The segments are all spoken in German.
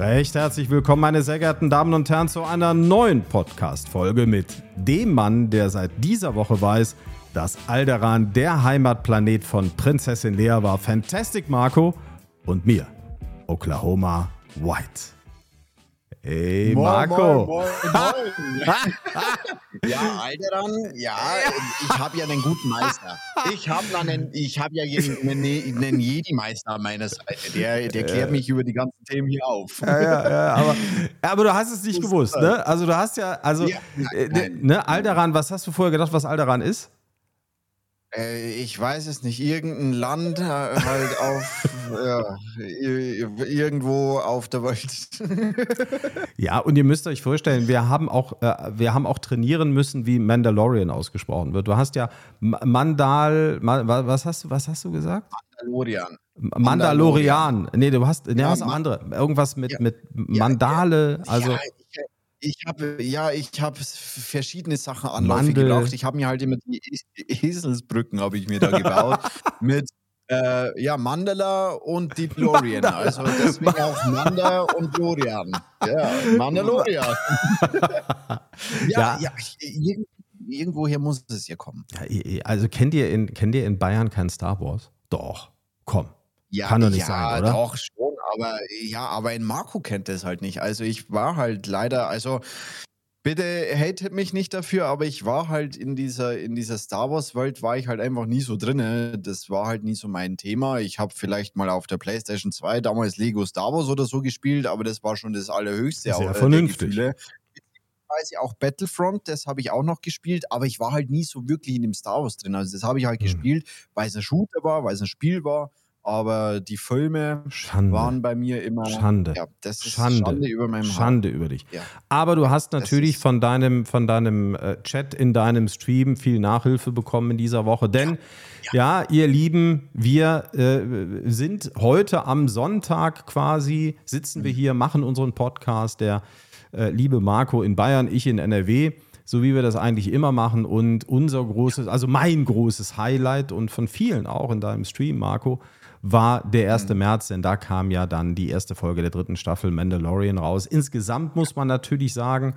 Recht herzlich willkommen, meine sehr geehrten Damen und Herren, zu einer neuen Podcast-Folge mit dem Mann, der seit dieser Woche weiß, dass Alderan der Heimatplanet von Prinzessin Lea war, Fantastic Marco und mir, Oklahoma White. Hey Moin, Marco. Moin, moin, moin. ja, Alderan, ja, ich habe ja einen guten Meister. Ich habe habe ja einen, einen Jedi-Meister an meiner Seite. Der, der klärt mich über die ganzen Themen hier auf. Ja, ja, ja, aber, aber du hast es nicht gewusst, ne? Also du hast ja, also, Ja, äh, nein. ne, Alderan, was hast du vorher gedacht, was Alderan ist? Äh, ich weiß es nicht. Irgendein Land äh, halt auf ja, i- irgendwo auf der Welt. Ja, und ihr müsst euch vorstellen, wir haben auch, äh, wir haben auch trainieren müssen, wie Mandalorian ausgesprochen wird. Du hast ja Mandal, Ma, wa- was hast du, was hast du gesagt? Mandalorian. M- Mandalorian. Nee, du hast, nee, Ja, hast auch andere. Irgendwas mit, Ja. mit Mandale, also. ja, ich, habe ja, ich habe verschiedene Sachen anläufig Mandel. gebracht. Ich habe mir halt immer die Es- Eselsbrücken habe ich mir da gebaut mit äh, ja Mandela und die DeLorean. Also deswegen auch Manda und Dorian. Ja, Mandalorian. Ja. ja, ja, irgend, irgendwoher muss es ja kommen. Ja, also kennt ihr, in, kennt ihr in Bayern kein Star Wars? Doch, komm. Ja, Kann doch nicht ja, sein, oder? Doch schon, aber ja, aber in Marco kennt es halt nicht. Also ich war halt leider, also bitte hatet mich nicht dafür, aber ich war halt in dieser in dieser Star Wars Welt war ich halt einfach nie so drinne. Das war halt nie so mein Thema. Ich habe vielleicht mal auf der PlayStation 2 damals Lego Star Wars oder so gespielt, aber das war schon das allerhöchste Sehr vernünftig. Gefühle. Beziehungsweise auch Battlefront, das habe ich auch noch gespielt, aber ich war halt nie so wirklich in dem Star Wars drin. Also das habe ich halt Mhm. gespielt, weil es ein Shooter war, weil es ein Spiel war. Aber die Filme Schande. waren bei mir immer. Schande. Ja, das ist Schande. Schande, über meinem Schande über dich. Ja. Aber du hast natürlich von deinem, von deinem äh, Chat in deinem Stream viel Nachhilfe bekommen in dieser Woche. Denn ja, ihr Lieben, wir äh, sind heute am Sonntag quasi, sitzen Mhm. wir hier, machen unseren Podcast. Der äh, liebe Marco in Bayern, ich in NRW. So wie wir das eigentlich immer machen. Und unser großes, also mein großes Highlight und von vielen auch in deinem Stream, Marco, war der 1. Mhm. März, denn da kam ja dann die erste Folge der dritten Staffel Mandalorian raus. Insgesamt muss man natürlich sagen,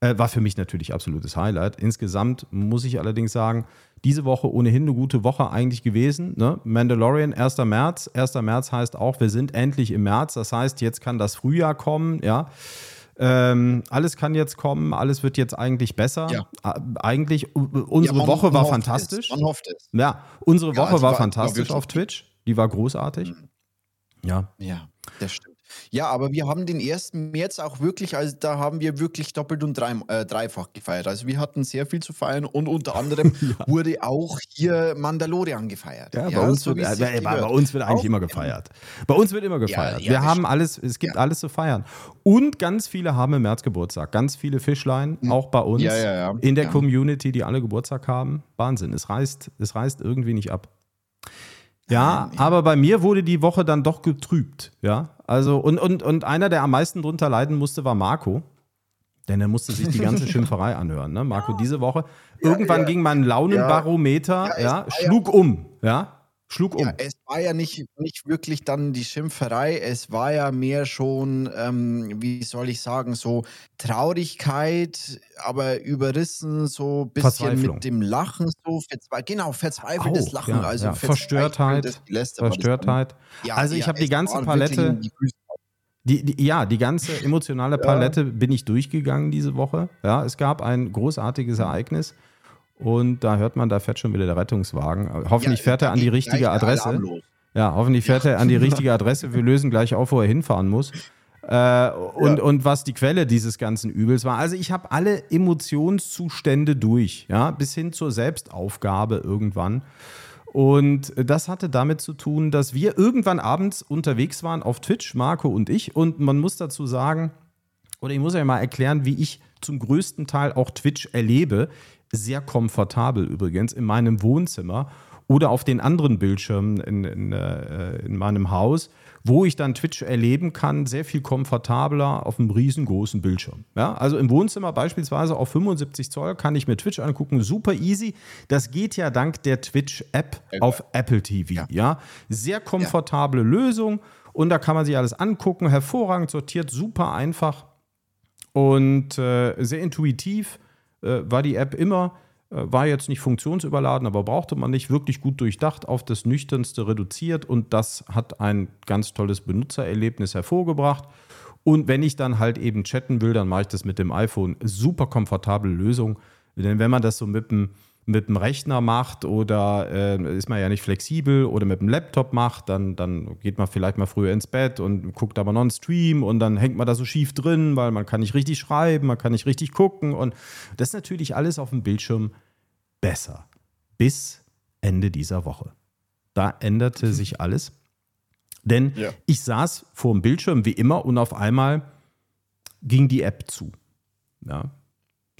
äh, war für mich natürlich absolutes Highlight. Insgesamt muss ich allerdings sagen, diese Woche ohnehin eine gute Woche eigentlich gewesen. Ne? Mandalorian, 1. März. 1. März heißt auch, wir sind endlich im März. Das heißt, jetzt kann das Frühjahr kommen, ja. Ähm, alles kann jetzt kommen, alles wird jetzt eigentlich besser. Ja. Eigentlich, unsere Ja, man- Woche war fantastisch. Es, man hofft es. Ja, unsere Ja, Woche also war, war- fantastisch auf Twitch. Die war großartig. Ja. Ja, das stimmt. Ja, aber wir haben den 1. März auch wirklich, also da haben wir wirklich doppelt und drei, äh, dreifach gefeiert. Also wir hatten sehr viel zu feiern und unter anderem wurde auch hier Mandalorian gefeiert. Ja, bei, uns so wird, äh, bei, bei uns wird eigentlich Auch- immer gefeiert. Bei uns wird immer gefeiert. ja, Wir haben stimmt. alles, es gibt Ja. alles zu feiern. Und ganz viele haben im März Geburtstag. Ganz viele Fischlein, auch bei uns. Ja, ja, ja. in der Ja. Community, die alle Geburtstag haben. Wahnsinn. Es reißt, es reißt irgendwie nicht ab. Ja, aber bei mir wurde die Woche dann doch getrübt. Ja, also und, und, und einer, der am meisten drunter leiden musste, war Marco. Denn er musste sich die ganze Schimpferei anhören. Ne? Marco, diese Woche. Irgendwann ja. ging mein Launenbarometer, Ja, ja, war ja- schlug um. Ja, schlug um. Ja, es war ja nicht, nicht wirklich dann die Schimpferei, es war ja mehr schon, ähm, wie soll ich sagen, so Traurigkeit, aber überrissen, so ein bisschen mit dem Lachen, so verzwe genau, verzweifeltes Auch, Lachen, ja, also ja. Verstörtheit, dann. Verstörtheit. Ja, Also ich habe die ganze Palette-. Die, die, ja, die ganze emotionale Palette bin ich durchgegangen diese Woche. Ja, es gab ein großartiges Ereignis und da hört man, da fährt schon wieder der Rettungswagen. Hoffentlich Ja, fährt er an die richtige Adresse. Ja, hoffentlich fährt er an die richtige Adresse. Wir lösen gleich auf, wo er hinfahren muss. Äh, und, Ja. und was die Quelle dieses ganzen Übels war. Also ich habe alle Emotionszustände durch, ja, bis hin zur Selbstaufgabe irgendwann. Und das hatte damit zu tun, dass wir irgendwann abends unterwegs waren auf Twitch, Marco und ich. Und man muss dazu sagen, oder ich muss ja mal erklären, wie ich zum größten Teil auch Twitch erlebe. Sehr komfortabel übrigens in meinem Wohnzimmer oder auf den anderen Bildschirmen in, in, äh, in meinem Haus, wo ich dann Twitch erleben kann, sehr viel komfortabler auf einem riesengroßen Bildschirm. Ja, also im Wohnzimmer beispielsweise auf 75 Zoll kann ich mir Twitch angucken, super easy. Das geht ja dank der Twitch-App auf Apple TV. Ja. sehr komfortable Lösung. Und da kann man sich alles angucken, hervorragend sortiert, super einfach und äh, sehr intuitiv äh, war die App immer. Äh, war jetzt nicht funktionsüberladen, aber brauchte man nicht. Wirklich gut durchdacht, auf das Nüchternste reduziert und das hat ein ganz tolles Benutzererlebnis hervorgebracht. Und wenn ich dann halt eben chatten will, dann mache ich das mit dem iPhone. Super komfortable Lösung. Denn wenn man das so mit dem mit dem Rechner macht oder äh, ist man ja nicht flexibel oder mit dem Laptop macht, dann, dann geht man vielleicht mal früher ins Bett und guckt aber noch einen Stream und dann hängt man da so schief drin, weil man kann nicht richtig schreiben, man kann nicht richtig gucken und das ist natürlich alles auf dem Bildschirm besser. Bis Ende dieser Woche. Da änderte sich alles. Denn ja. ich saß vor dem Bildschirm wie immer und auf einmal ging die App zu. Ja.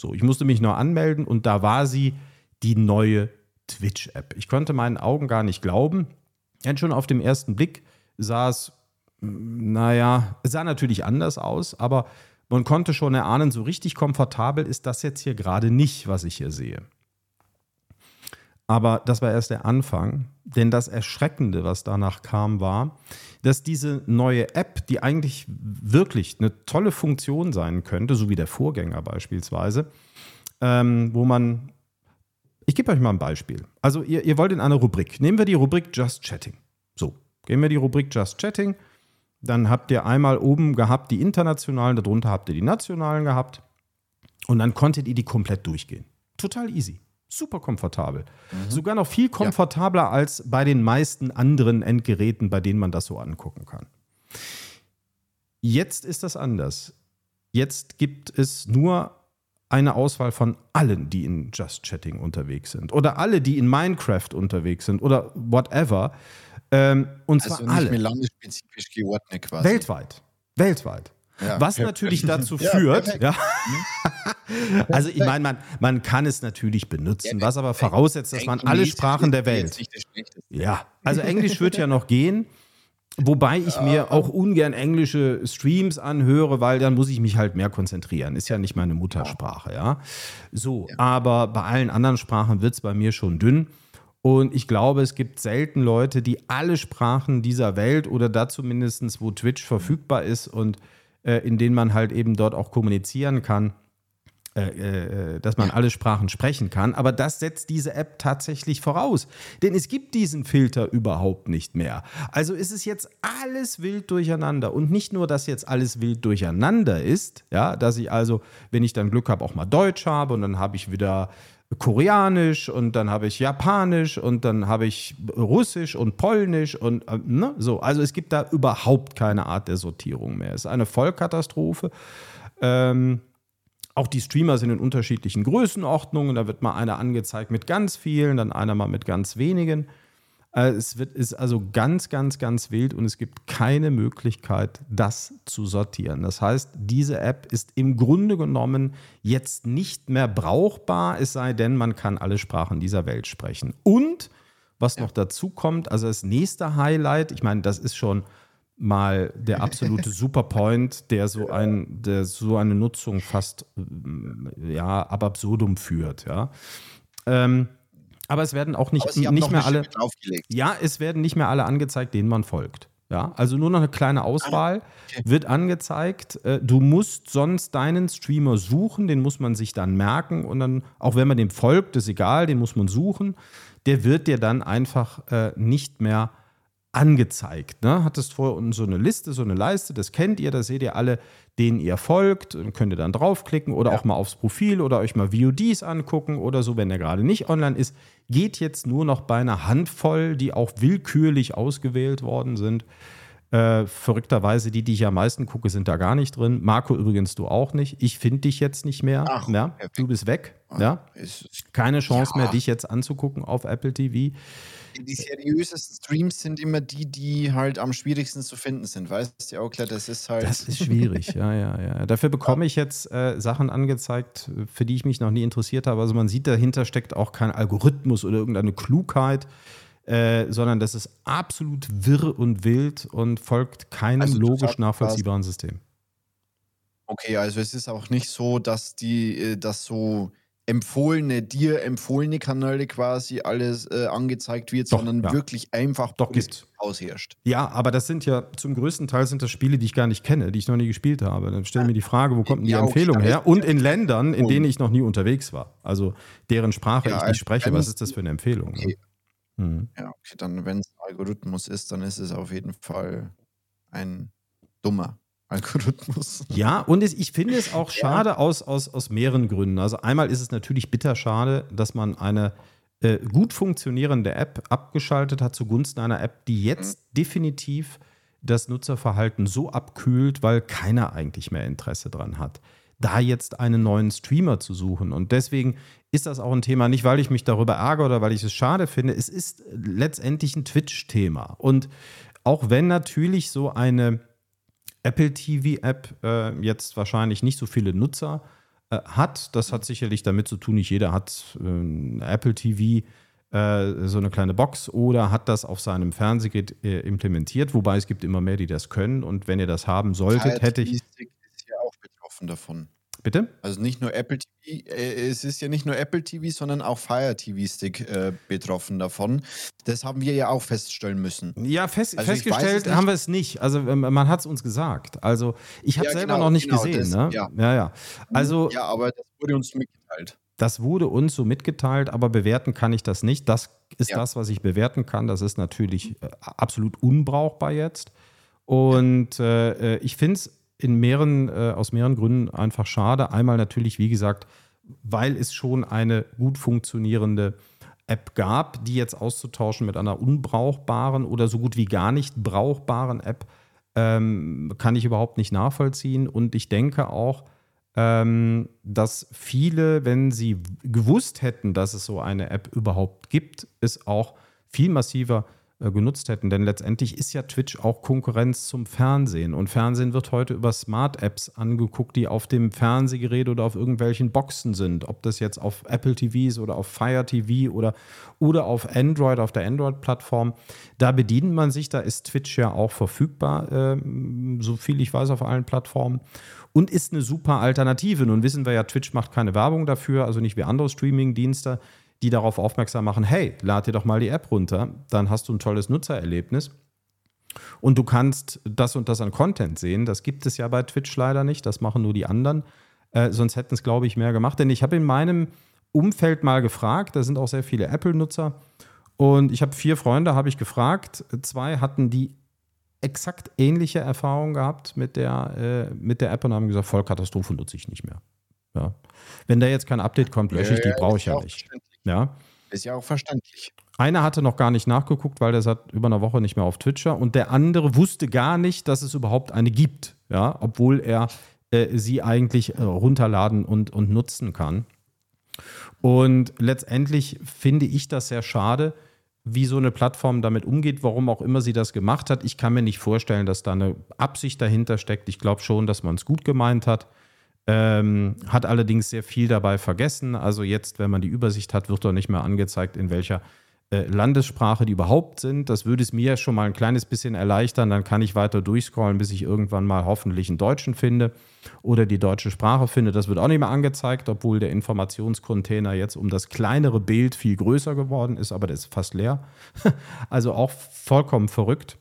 So, ich musste mich noch anmelden und da war sie die neue Twitch-App. Ich konnte meinen Augen gar nicht glauben. Denn schon auf dem ersten Blick sah es, hm, naja, es sah natürlich anders aus, aber man konnte schon erahnen, so richtig komfortabel ist das jetzt hier gerade nicht, was ich hier sehe. Aber das war erst der Anfang, denn das Erschreckende, was danach kam, war, dass diese neue App, die eigentlich wirklich eine tolle Funktion sein könnte, so wie der Vorgänger beispielsweise, ähm, wo man ich gebe euch mal ein Beispiel. Also ihr, ihr wollt in eine Rubrik. Nehmen wir die Rubrik Just Chatting. So, gehen wir die Rubrik Just Chatting. Dann habt ihr einmal oben gehabt die internationalen, darunter habt ihr die nationalen gehabt. Und dann konntet ihr die komplett durchgehen. Total easy. Super komfortabel. Mhm. Sogar noch viel komfortabler ja. als bei den meisten anderen Endgeräten, bei denen man das so angucken kann. Jetzt ist das anders. Jetzt gibt es nur eine Auswahl von allen, die in Just Chatting unterwegs sind. Oder alle, die in Minecraft unterwegs sind oder whatever. Ähm, und also zwar nicht alle. Mehr landesspezifisch geordnet quasi. Weltweit. Weltweit. Ja. Was natürlich dazu ja, führt, ja. also ich meine, man, man kann es natürlich benutzen, was aber voraussetzt, dass man alle Sprachen der Welt. Ja, also Englisch wird ja noch gehen. Wobei ich mir auch ungern englische Streams anhöre, weil dann muss ich mich halt mehr konzentrieren. Ist ja nicht meine Muttersprache, ja. So, ja. aber bei allen anderen Sprachen wird es bei mir schon dünn. Und ich glaube, es gibt selten Leute, die alle Sprachen dieser Welt oder da zumindest, wo Twitch verfügbar ist und äh, in denen man halt eben dort auch kommunizieren kann, äh, äh, dass man alle Sprachen sprechen kann. Aber das setzt diese App tatsächlich voraus. Denn es gibt diesen Filter überhaupt nicht mehr. Also ist es jetzt alles wild durcheinander. Und nicht nur, dass jetzt alles wild durcheinander ist, ja, dass ich also, wenn ich dann Glück habe, auch mal Deutsch habe und dann habe ich wieder Koreanisch und dann habe ich Japanisch und dann habe ich Russisch und Polnisch und äh, ne, so. Also es gibt da überhaupt keine Art der Sortierung mehr. Es ist eine Vollkatastrophe. Ähm, auch die Streamer sind in unterschiedlichen Größenordnungen. Da wird mal einer angezeigt mit ganz vielen, dann einer mal mit ganz wenigen. Äh, es wird, ist also ganz, ganz, ganz wild und es gibt keine Möglichkeit, das zu sortieren. Das heißt, diese App ist im Grunde genommen jetzt nicht mehr brauchbar, es sei denn, man kann alle Sprachen dieser Welt sprechen. Und was noch dazu kommt, also das nächste Highlight, ich meine, das ist schon mal der absolute Superpoint, der so ein, der so eine Nutzung fast ja ab absurdum führt, ja. Ähm, aber es werden auch nicht, nicht mehr alle. Ja, es werden nicht mehr alle angezeigt, denen man folgt. Ja, also nur noch eine kleine Auswahl ah, okay. wird angezeigt. Äh, du musst sonst deinen Streamer suchen, den muss man sich dann merken und dann, auch wenn man dem folgt, ist egal, den muss man suchen. Der wird dir dann einfach äh, nicht mehr angezeigt. Ne? Hattest vorher unten so eine Liste, so eine Leiste, das kennt ihr, da seht ihr alle, denen ihr folgt und könnt ihr dann draufklicken oder ja. auch mal aufs Profil oder euch mal VODs angucken oder so, wenn er gerade nicht online ist. Geht jetzt nur noch bei einer Handvoll, die auch willkürlich ausgewählt worden sind. Äh, verrückterweise, die, die ich am meisten gucke, sind da gar nicht drin. Marco übrigens, du auch nicht. Ich finde dich jetzt nicht mehr. Ach, ja, du bist weg. Ja. Keine Chance ja. mehr, dich jetzt anzugucken auf Apple TV die seriösesten Streams sind immer die, die halt am schwierigsten zu finden sind. Weißt du auch klar, das ist halt. Das ist schwierig, ja, ja, ja. Dafür bekomme ich jetzt äh, Sachen angezeigt, für die ich mich noch nie interessiert habe. Also man sieht, dahinter steckt auch kein Algorithmus oder irgendeine Klugheit. Äh, sondern das ist absolut wirr und wild und folgt keinem also, logisch nachvollziehbaren System. Okay, also es ist auch nicht so, dass die, äh, dass so empfohlene, dir empfohlene Kanäle quasi alles äh, angezeigt wird, Doch, sondern ja. wirklich einfach Doch, gibt's. ausherrscht. Ja, aber das sind ja zum größten Teil sind das Spiele, die ich gar nicht kenne, die ich noch nie gespielt habe. Dann stelle ich mir die Frage, wo kommt denn die Ja, okay, Empfehlung dann her? Und in Ländern, in denen ich noch nie unterwegs war. Also deren Sprache Ja, ich also nicht spreche. wenn Was ist das für eine Empfehlung? ne? Okay. Hm. Ja, okay, dann, wenn es ein Algorithmus ist, dann ist es auf jeden Fall ein dummer Algorithmus. Ja, und es, ich finde es auch schade aus, aus, aus mehreren Gründen. Also einmal ist es natürlich bitter schade, dass man eine äh, gut funktionierende App abgeschaltet hat zugunsten einer App, die jetzt definitiv das Nutzerverhalten so abkühlt, weil keiner eigentlich mehr Interesse dran hat, da jetzt einen neuen Streamer zu suchen. Und deswegen ist das auch ein Thema, nicht weil ich mich darüber ärgere oder weil ich es schade finde, es ist letztendlich ein Twitch-Thema. Und auch wenn natürlich so eine Apple TV-App äh, jetzt wahrscheinlich nicht so viele Nutzer äh, hat. Das hat sicherlich damit zu tun, nicht jeder hat äh, Apple TV, äh, so eine kleine Box oder hat das auf seinem Fernsehgerät äh, implementiert, wobei es gibt immer mehr, die das können. Und wenn ihr das haben solltet, hätte ich. Ist ja auch betroffen davon. Bitte? Also nicht nur Apple TV, äh, es ist ja nicht nur Apple TV, sondern auch Fire TV Stick äh, betroffen davon. Das haben wir ja auch feststellen müssen. Ja, fest, Also es festgestellt haben wir es nicht. Also ähm, man hat es uns gesagt. Also ich habe Ja, selber genau, noch nicht genau, gesehen. das- ne? ja. ja, ja. Also Ja, aber das wurde uns mitgeteilt. Das wurde uns so mitgeteilt, aber bewerten kann ich das nicht. Das ist Ja. das, was ich bewerten kann. Das ist natürlich äh, absolut unbrauchbar jetzt. Und äh, äh, ich finde es in mehreren, äh, aus mehreren Gründen einfach schade. Einmal natürlich, wie gesagt, weil es schon eine gut funktionierende App gab, die jetzt auszutauschen mit einer unbrauchbaren oder so gut wie gar nicht brauchbaren App, ähm, kann ich überhaupt nicht nachvollziehen. Und ich denke auch, ähm, dass viele, wenn sie gewusst hätten, dass es so eine App überhaupt gibt, es auch viel massiver genutzt hätten. Denn letztendlich ist ja Twitch auch Konkurrenz zum Fernsehen. Und Fernsehen wird heute über Smart-Apps angeguckt, die auf dem Fernsehgerät oder auf irgendwelchen Boxen sind. Ob das jetzt auf Apple TVs oder auf Fire TV oder, oder auf Android, auf der Android-Plattform. Da bedient man sich, da ist Twitch ja auch verfügbar, ähm, so viel ich weiß, auf allen Plattformen und ist eine super Alternative. Nun wissen wir ja, Twitch macht keine Werbung dafür, also nicht wie andere Streaming-Dienste, die darauf aufmerksam machen, hey, lad dir doch mal die App runter, dann hast du ein tolles Nutzererlebnis. Und du kannst das und das an Content sehen. Das gibt es ja bei Twitch leider nicht. Das machen nur die anderen. Äh, sonst hätten es, glaube ich, mehr gemacht. Denn ich habe in meinem Umfeld mal gefragt, da sind auch sehr viele Apple-Nutzer. Und ich habe vier Freunde, habe ich gefragt. Zwei hatten die exakt ähnliche Erfahrung gehabt mit der, äh, mit der App und haben gesagt, Vollkatastrophe nutze ich nicht mehr. Ja. Wenn da jetzt kein Update kommt, lösche ich die, brauche ich ja nicht. Ja. Ist ja auch verständlich. Einer hatte noch gar nicht nachgeguckt, weil der seit über einer Woche nicht mehr auf Twitch war. Und der andere wusste gar nicht, dass es überhaupt eine gibt. Ja, obwohl er äh, sie eigentlich äh, runterladen und, und nutzen kann. Und letztendlich finde ich das sehr schade, wie so eine Plattform damit umgeht, warum auch immer sie das gemacht hat. Ich kann mir nicht vorstellen, dass da eine Absicht dahinter steckt. Ich glaube schon, dass man es gut gemeint hat. Ähm, hat allerdings sehr viel dabei vergessen. Also jetzt, wenn man die Übersicht hat, wird doch nicht mehr angezeigt, in welcher äh, Landessprache die überhaupt sind. Das würde es mir schon mal ein kleines bisschen erleichtern. Dann kann ich weiter durchscrollen, bis ich irgendwann mal hoffentlich einen Deutschen finde oder die deutsche Sprache finde. Das wird auch nicht mehr angezeigt, obwohl der Informationscontainer jetzt um das kleinere Bild viel größer geworden ist, aber der ist fast leer. also auch vollkommen verrückt.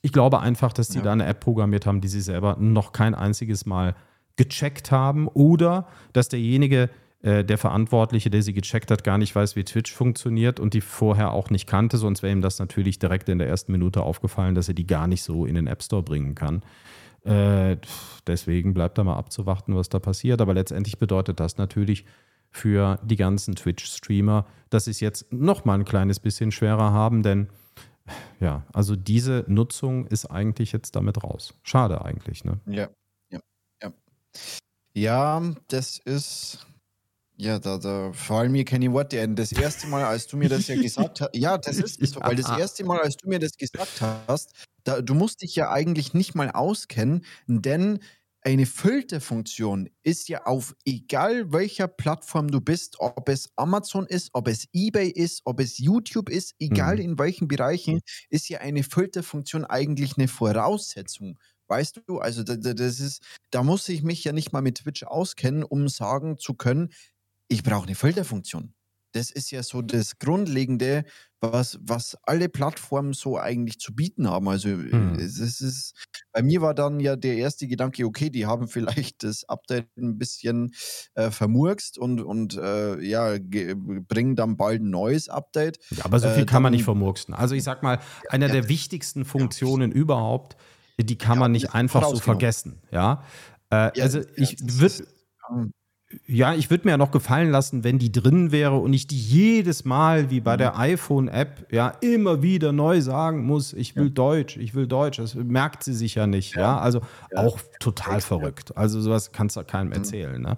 Ich glaube einfach, dass die Ja. da eine App programmiert haben, die sie selber noch kein einziges Mal gecheckt haben oder dass derjenige, äh, der Verantwortliche, der sie gecheckt hat, gar nicht weiß, wie Twitch funktioniert und die vorher auch nicht kannte, sonst wäre ihm das natürlich direkt in der ersten Minute aufgefallen, dass er die gar nicht so in den App Store bringen kann. Äh, deswegen bleibt da mal abzuwarten, was da passiert. Aber letztendlich bedeutet das natürlich für die ganzen Twitch-Streamer, dass sie es jetzt noch mal ein kleines bisschen schwerer haben, denn ja, also diese Nutzung ist eigentlich jetzt damit raus. Schade eigentlich, ne? Ja, ja, das ist. Ja, da, da fallen mir keine Worte ein. Das erste Mal, als du mir das ja gesagt hast, ja, das ist so, weil das erste Mal, als du mir das gesagt hast, da, du musst dich ja eigentlich nicht mal auskennen, denn eine Filterfunktion ist ja auf egal welcher Plattform du bist, ob es Amazon ist, ob es eBay ist, ob es YouTube ist, egal Mhm. in welchen Bereichen, ist ja eine Filterfunktion eigentlich eine Voraussetzung. Weißt du, also da, da, das ist, da muss ich mich ja nicht mal mit Twitch auskennen, um sagen zu können, ich brauche eine Filterfunktion. Das ist ja so das Grundlegende, was, was alle Plattformen so eigentlich zu bieten haben. Also hm. es, ist, bei mir war dann ja der erste Gedanke, okay, die haben vielleicht das Update ein bisschen äh, vermurkst und, und äh, ja, bringen dann bald ein neues Update. Ja, aber so viel äh, kann man nicht vermurksen. Also ich sag mal, einer ja, der wichtigsten Funktionen ja. überhaupt, die kann man nicht einfach so vergessen. Ja, äh, also ich würde ja, ich würde mir ja noch gefallen lassen, wenn die drin wäre und ich die jedes Mal wie bei mhm. der iPhone-App ja immer wieder neu sagen muss, ich will ja. Deutsch, ich will Deutsch. Das merkt sie sich ja nicht. Ja, ja? also ja. auch total verrückt. Also sowas kannst du keinem mhm. erzählen. Ne?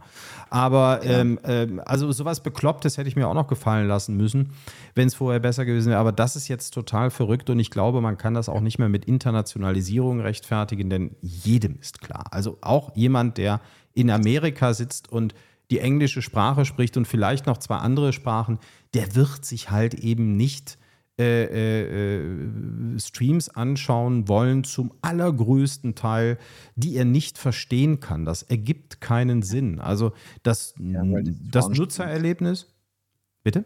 Aber ähm, ähm, also sowas Beklopptes hätte ich mir auch noch gefallen lassen müssen, wenn es vorher besser gewesen wäre. Aber das ist jetzt total verrückt und ich glaube, man kann das auch nicht mehr mit Internationalisierung rechtfertigen, denn jedem ist klar. Also auch jemand, der in Amerika sitzt und die englische Sprache spricht und vielleicht noch zwei andere Sprachen, der wird sich halt eben nicht äh, äh, äh, Streams anschauen wollen, zum allergrößten Teil, die er nicht verstehen kann. Das ergibt keinen Sinn. Also das, ja, das Nutzererlebnis. Bitte?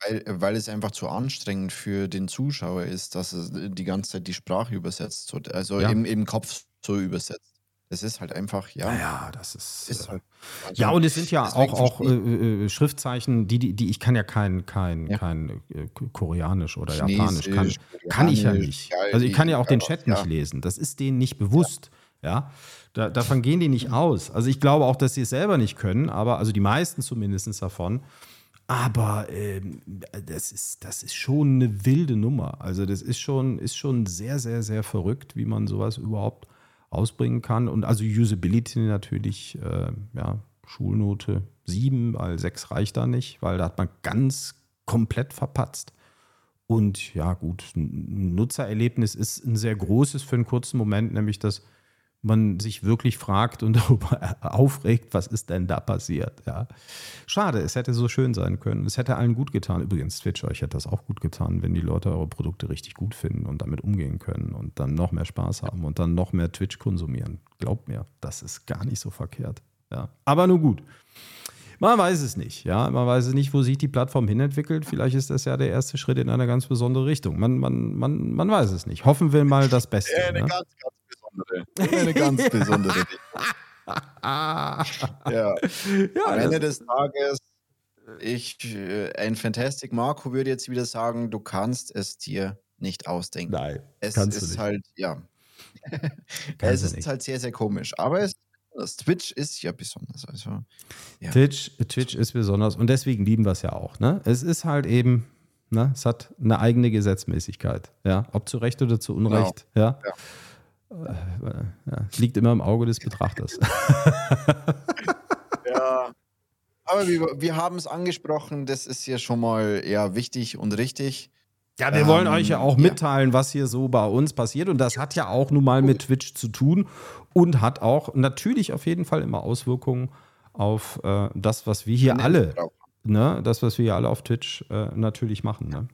Weil, weil es einfach zu anstrengend für den Zuschauer ist, dass er die ganze Zeit die Sprache übersetzt, also ja. im, im Kopf so übersetzt. Es ist halt einfach, ja. Ja, das ist. ist halt, also ja, und es sind ja auch, auch äh, äh, Schriftzeichen, die, die, die, ich kann ja kein, kein, ja. kein äh, Koreanisch oder Japanisch. Kann, kann ich ja nicht. Also ich kann ja auch den Chat nicht lesen. Das ist denen nicht bewusst. Ja. ja? Da, davon gehen die nicht aus. Also ich glaube auch, dass sie es selber nicht können, aber also die meisten zumindest davon. Aber ähm, das, ist, das ist schon eine wilde Nummer. Also das ist schon, ist schon sehr, sehr, sehr verrückt, wie man sowas überhaupt ausbringen kann. Und also Usability natürlich, äh, ja, Schulnote 7, weil 6 reicht da nicht, weil da hat man ganz komplett verpatzt. Und ja, gut, ein Nutzererlebnis ist ein sehr großes für einen kurzen Moment, nämlich dass man sich wirklich fragt und darüber aufregt, was ist denn da passiert. Ja. Schade, es hätte so schön sein können. Es hätte allen gut getan. Übrigens, Twitch, euch hätte das auch gut getan, wenn die Leute eure Produkte richtig gut finden und damit umgehen können und dann noch mehr Spaß haben und dann noch mehr Twitch konsumieren. Glaubt mir, das ist gar nicht so verkehrt. Ja. Aber nur gut. Man weiß es nicht, ja. Man weiß es nicht, wo sich die Plattform hinentwickelt. Vielleicht ist das ja der erste Schritt in eine ganz besondere Richtung. Man, man, man, man weiß es nicht. Hoffen wir mal das Beste. Ja, eine ne? ganz, ganz besondere. Eine ganz besondere ja. ja. Am Ende des Tages, ich, äh, ein Fantastic Marco würde jetzt wieder sagen, du kannst es dir nicht ausdenken. Nein, es ist halt, ja. es ist halt sehr, sehr komisch. Aber es das Twitch ist ja besonders. Also, ja. Twitch, Twitch ist besonders und deswegen lieben wir es ja auch. Ne? Es ist halt eben, ne? es hat eine eigene Gesetzmäßigkeit. Ja? Ob zu Recht oder zu Unrecht. Genau. Ja? ja. Ja, liegt immer im Auge des Betrachters. ja. Aber wir, wir haben es angesprochen, das ist ja schon mal eher wichtig und richtig. Ja, wir ähm, wollen euch ja auch mitteilen, ja. was hier so bei uns passiert. Und das hat ja auch nun mal mit Twitch zu tun und hat auch natürlich auf jeden Fall immer Auswirkungen auf äh, das, was wir hier alle, ne, das, was wir hier alle auf Twitch äh, natürlich machen. Ne?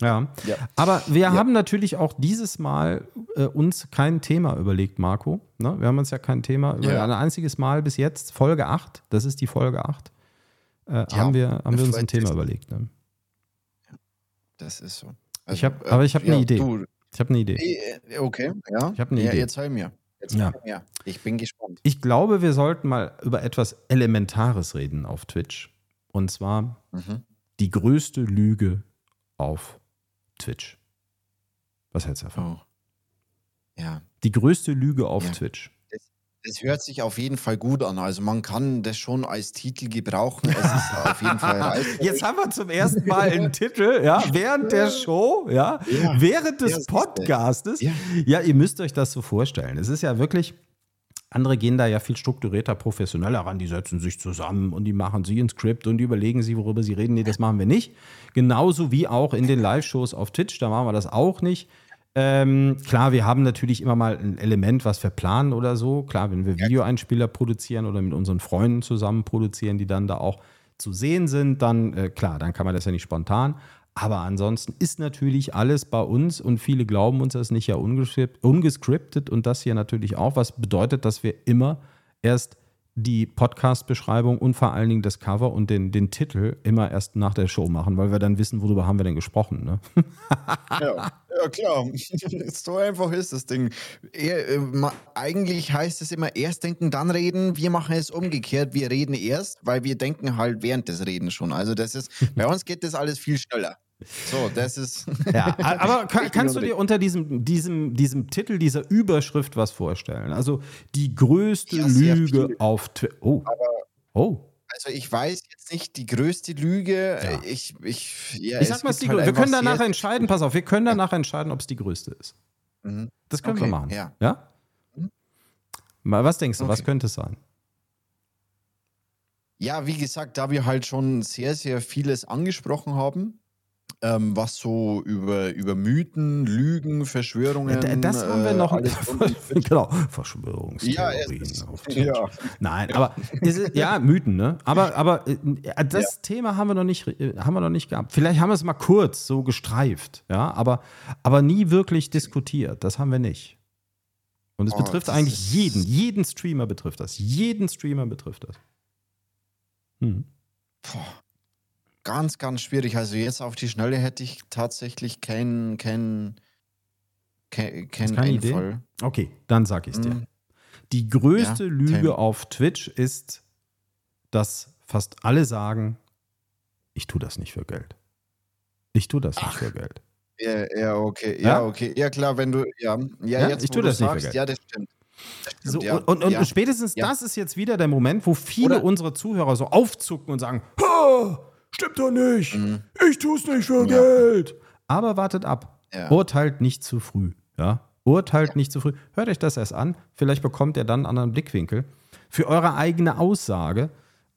Ja. ja. Aber wir ja. haben natürlich auch dieses Mal äh, uns kein Thema überlegt, Marco. Ne? Wir haben uns ja kein Thema überlegt. Ja. Ein einziges Mal bis jetzt, Folge 8, das ist die Folge 8, äh, haben wir, haben wir uns ein Thema überlegt. Ne? Das ist so. Also, ich hab, aber ich habe eine Idee. Du, ich habe eine Idee. Äh, okay, ja. Ich habe eine Idee. Jetzt hör mir. Jetzt ja. mir. Ich bin gespannt. Ich glaube, wir sollten mal über etwas Elementares reden auf Twitch. Und zwar mhm. die größte Lüge auf Twitch. Was hältst du davon? Oh. Ja. Die größte Lüge auf ja. Twitch. Das, das, hört sich auf jeden Fall gut an. Also man kann das schon als Titel gebrauchen. Es ist auf jeden Fall Jetzt haben wir zum ersten Mal einen Titel, ja, während der Show, ja, ja. während des Podcastes. Ja. ja, ihr müsst euch das so vorstellen. Es ist ja wirklich andere gehen da ja viel strukturierter, professioneller ran. Die setzen sich zusammen und die machen sie ein Skript und die überlegen sie, worüber sie reden. Nee, das machen wir nicht. Genauso wie auch in den Live-Shows auf Twitch, da machen wir das auch nicht. Ähm, klar, wir haben natürlich immer mal ein Element, was wir planen oder so. Klar, wenn wir Videoeinspieler produzieren oder mit unseren Freunden zusammen produzieren, die dann da auch zu sehen sind, dann äh, klar, dann kann man das ja nicht spontan. Aber ansonsten ist natürlich alles bei uns und viele glauben uns das nicht ja ungescriptet und das hier natürlich auch, was bedeutet, dass wir immer erst die Podcast-Beschreibung und vor allen Dingen das Cover und den, den Titel immer erst nach der Show machen, weil wir dann wissen, worüber haben wir denn gesprochen. Ne? ja, ja, klar. so einfach ist das Ding. Äh, eigentlich heißt es immer erst denken, dann reden. Wir machen es umgekehrt. Wir reden erst, weil wir denken halt während des Redens schon. Also das ist, bei uns geht das alles viel schneller. So, das ist. ja, aber kann, kannst du dir unter diesem, diesem, diesem Titel, dieser Überschrift was vorstellen? Also die größte ja, Lüge auf Twitter. Oh. oh. Also ich weiß jetzt nicht die größte Lüge. Ja. Ich, ich, ja, ich sag mal, die halt wir können danach entscheiden, pass auf, wir können danach entscheiden, ob es die größte ist. Mhm. Das können okay, wir machen. Ja? ja? Mhm. Was denkst du, okay. was könnte es sein? Ja, wie gesagt, da wir halt schon sehr, sehr vieles angesprochen haben, ähm, was so über, über Mythen, Lügen, Verschwörungen. Ja, das haben wir noch. Äh, genau, Verschwörungstheorien. Ja, ja. Nein, aber ist, ja, Mythen, ne? Aber, aber äh, das ja. Thema haben wir, noch nicht, äh, haben wir noch nicht gehabt. Vielleicht haben wir es mal kurz so gestreift, ja, aber, aber nie wirklich diskutiert. Das haben wir nicht. Und es oh, betrifft eigentlich jeden, jeden Streamer betrifft das. Jeden Streamer betrifft das. Hm. Boah ganz, ganz schwierig. Also jetzt auf die Schnelle hätte ich tatsächlich keinen kein, kein, kein keine Einfall. Idee? Okay, dann sag ich dir. Mm. Die größte ja, Lüge Tim. auf Twitch ist, dass fast alle sagen, ich tue das nicht für Geld. Ich tue das Ach. nicht für Geld. Ja, ja, okay. Ja, ja, okay. Ja, klar, wenn du, ja, ja, ja jetzt, ich tue das sagst, nicht für Geld. Ja, das stimmt. stimmt so, ja. Und, und, spätestens das ist jetzt wieder der Moment, wo viele Oder unserer Zuhörer so aufzucken und sagen, Stimmt doch nicht. Mhm. Ich tue es nicht für ja. Geld. Aber wartet ab. Ja. Urteilt nicht zu früh. Ja? Urteilt ja. nicht zu früh. Hört euch das erst an. Vielleicht bekommt ihr dann einen anderen Blickwinkel für eure eigene Aussage.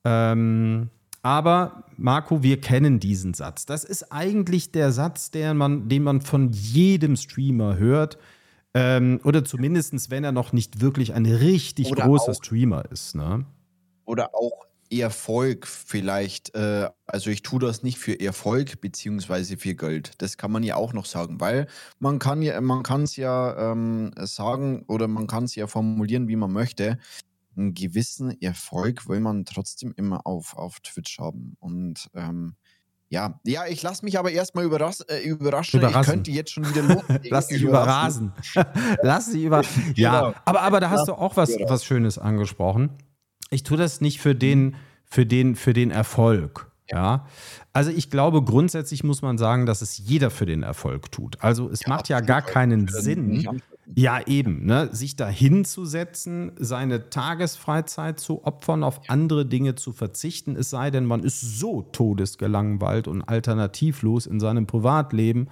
Ähm, aber Marco, wir kennen diesen Satz. Das ist eigentlich der Satz, den man, den man von jedem Streamer hört. Ähm, oder zumindest, wenn er noch nicht wirklich ein richtig oder großer auch, Streamer ist. Ne? Oder auch Erfolg vielleicht, äh, also ich tue das nicht für Erfolg beziehungsweise für Geld. Das kann man ja auch noch sagen, weil man kann ja, man kann es ja ähm, sagen oder man kann es ja formulieren, wie man möchte. Einen gewissen Erfolg will man trotzdem immer auf, auf Twitch haben. Und ähm, ja, ja, ich lasse mich aber erstmal überras äh, überraschen. Überraschen. Ich könnte jetzt schon wieder los. Lass dich überrasen. Lass dich über. Ja, genau. aber, aber da hast du auch was, was Schönes angesprochen ich tue das nicht für den, für den, für den Erfolg. Ja. Also ich glaube, grundsätzlich muss man sagen, dass es jeder für den Erfolg tut. Also es ja, macht ja gar keinen Sinn. Ja, eben, ne? sich da hinzusetzen, seine Tagesfreizeit zu opfern, auf andere Dinge zu verzichten, es sei denn, man ist so todesgelangweilt und alternativlos in seinem Privatleben,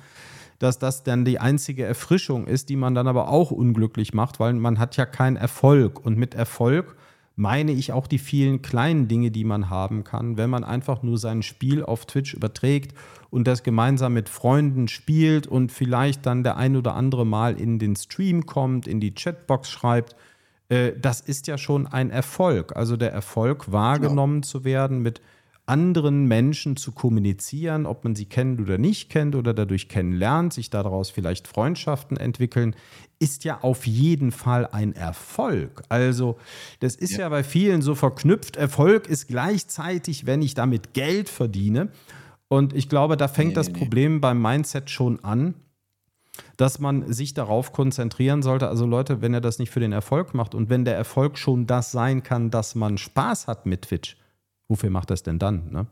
dass das dann die einzige Erfrischung ist, die man dann aber auch unglücklich macht, weil man hat ja keinen Erfolg. Und mit Erfolg meine ich auch die vielen kleinen Dinge, die man haben kann, wenn man einfach nur sein Spiel auf Twitch überträgt und das gemeinsam mit Freunden spielt und vielleicht dann der ein oder andere Mal in den Stream kommt, in die Chatbox schreibt. Äh, das ist ja schon ein Erfolg. Also der Erfolg, wahrgenommen genau. zu werden mit anderen Menschen zu kommunizieren, ob man sie kennt oder nicht kennt oder dadurch kennenlernt, sich daraus vielleicht Freundschaften entwickeln, ist ja auf jeden Fall ein Erfolg. Also das ist ja. ja bei vielen so verknüpft. Erfolg ist gleichzeitig, wenn ich damit Geld verdiene. Und ich glaube, da fängt nee, das nee, Problem nee. beim Mindset schon an, dass man sich darauf konzentrieren sollte. Also Leute, wenn er das nicht für den Erfolg macht und wenn der Erfolg schon das sein kann, dass man Spaß hat mit Twitch, wofür macht das denn dann? Ne?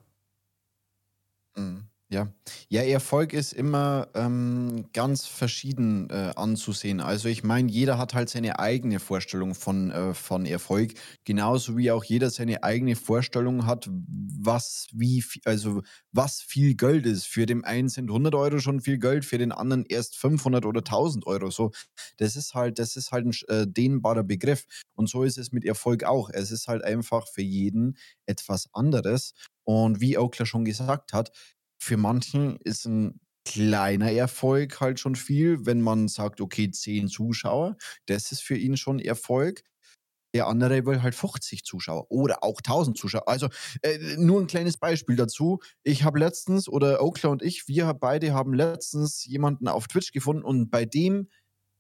Mhm. Ja, ja, Erfolg ist immer ähm, ganz verschieden äh, anzusehen. Also ich meine, jeder hat halt seine eigene Vorstellung von, äh, von Erfolg, genauso wie auch jeder seine eigene Vorstellung hat, was wie also was viel Geld ist. Für den einen sind 100 Euro schon viel Geld, für den anderen erst 500 oder 1000 Euro. So, das ist halt, das ist halt ein äh, dehnbarer Begriff. Und so ist es mit Erfolg auch. Es ist halt einfach für jeden etwas anderes. Und wie Oakler schon gesagt hat, für manchen ist ein kleiner Erfolg halt schon viel, wenn man sagt, okay, 10 Zuschauer, das ist für ihn schon Erfolg. Der andere will halt 50 Zuschauer oder auch 1000 Zuschauer. Also äh, nur ein kleines Beispiel dazu. Ich habe letztens, oder Oakler und ich, wir beide haben letztens jemanden auf Twitch gefunden und bei dem,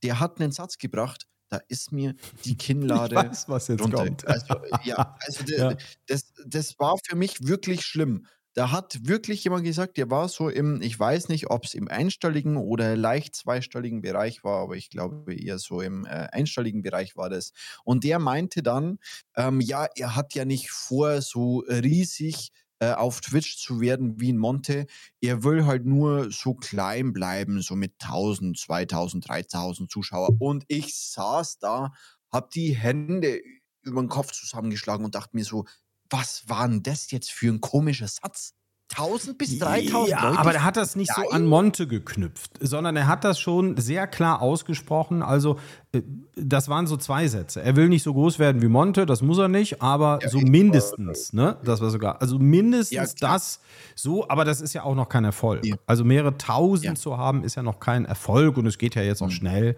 der hat einen Satz gebracht, da ist mir die Kinnlade. Ich weiß, was jetzt runter. kommt. Also, ja, also ja. Das, das war für mich wirklich schlimm. Da hat wirklich jemand gesagt, der war so im, ich weiß nicht, ob es im einstelligen oder leicht zweistelligen Bereich war, aber ich glaube eher so im äh, einstelligen Bereich war das. Und der meinte dann, ähm, ja, er hat ja nicht vor, so riesig äh, auf Twitch zu werden wie ein Monte. Er will halt nur so klein bleiben, so mit 1000, 2000, 3000 Zuschauer. Und ich saß da, hab die Hände über den Kopf zusammengeschlagen und dachte mir so, was war denn das jetzt für ein komischer Satz? 1000 bis 3000 ja, Leute. Aber er hat das nicht Nein. so an Monte geknüpft, sondern er hat das schon sehr klar ausgesprochen. Also, äh, das waren so zwei Sätze. Er will nicht so groß werden wie Monte, das muss er nicht, aber ja, so mindestens, ne? Das war sogar, also mindestens ja, das so, aber das ist ja auch noch kein Erfolg. Also mehrere tausend zu haben, ist ja noch kein Erfolg und es geht ja jetzt auch mhm. schnell.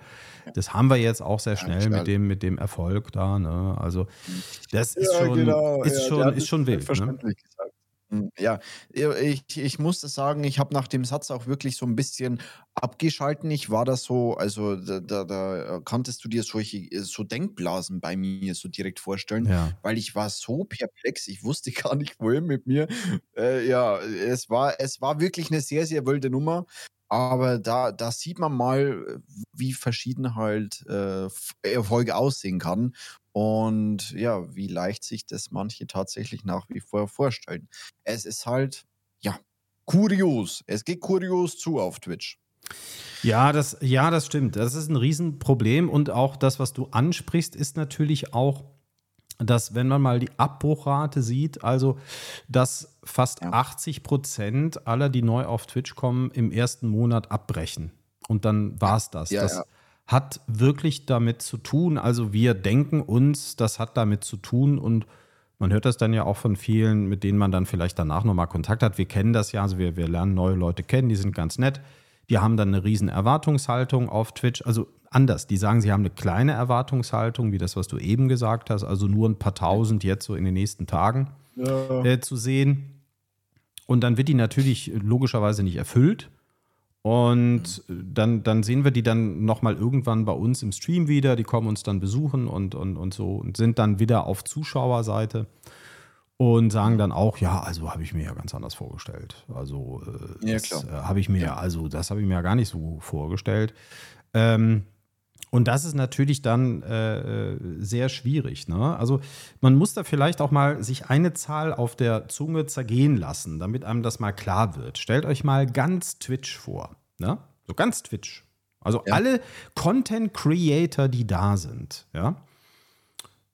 Das haben wir jetzt auch sehr schnell mit dem, mit dem Erfolg da. Ne? Also das ist schon, genau. ist schon, ist schon wild. Ne? Hm, ja, ich, ich musste sagen, ich habe nach dem Satz auch wirklich so ein bisschen abgeschalten. Ich war das so, also da, da, da konntest du dir solche so Denkblasen bei mir so direkt vorstellen, ja. weil ich war so perplex, ich wusste gar nicht, wohin mit mir. Äh, ja, es war, es war wirklich eine sehr, sehr wilde Nummer. Aber da, da sieht man mal, wie verschieden halt äh, Erfolge aussehen kann. Und ja, wie leicht sich das manche tatsächlich nach wie vor vorstellen. Es ist halt, ja, kurios. Es geht kurios zu auf Twitch. Ja, das, ja, das stimmt. Das ist ein Riesenproblem. Und auch das, was du ansprichst, ist natürlich auch, dass wenn man mal die Abbruchrate sieht, also dass fast ja. 80 Prozent aller, die neu auf Twitch kommen, im ersten Monat abbrechen. Und dann war es das. Ja, das ja hat wirklich damit zu tun. Also wir denken uns, das hat damit zu tun und man hört das dann ja auch von vielen, mit denen man dann vielleicht danach nochmal Kontakt hat. Wir kennen das ja, also wir, wir lernen neue Leute kennen, die sind ganz nett. Die haben dann eine riesen Erwartungshaltung auf Twitch. Also anders, die sagen, sie haben eine kleine Erwartungshaltung, wie das, was du eben gesagt hast, also nur ein paar tausend jetzt so in den nächsten Tagen ja. äh, zu sehen. Und dann wird die natürlich logischerweise nicht erfüllt. Und dann, dann sehen wir die dann nochmal irgendwann bei uns im Stream wieder. Die kommen uns dann besuchen und, und, und so und sind dann wieder auf Zuschauerseite und sagen dann auch, ja, also habe ich mir ja ganz anders vorgestellt. Also äh, ja, das äh, habe ich mir, ja. also das habe ich mir ja gar nicht so vorgestellt. Ähm, und das ist natürlich dann äh, äh, sehr schwierig. Ne? Also man muss da vielleicht auch mal sich eine Zahl auf der Zunge zergehen lassen, damit einem das mal klar wird. Stellt euch mal ganz Twitch vor. Ne? So ganz Twitch. Also ja. alle Content Creator, die da sind. Ja?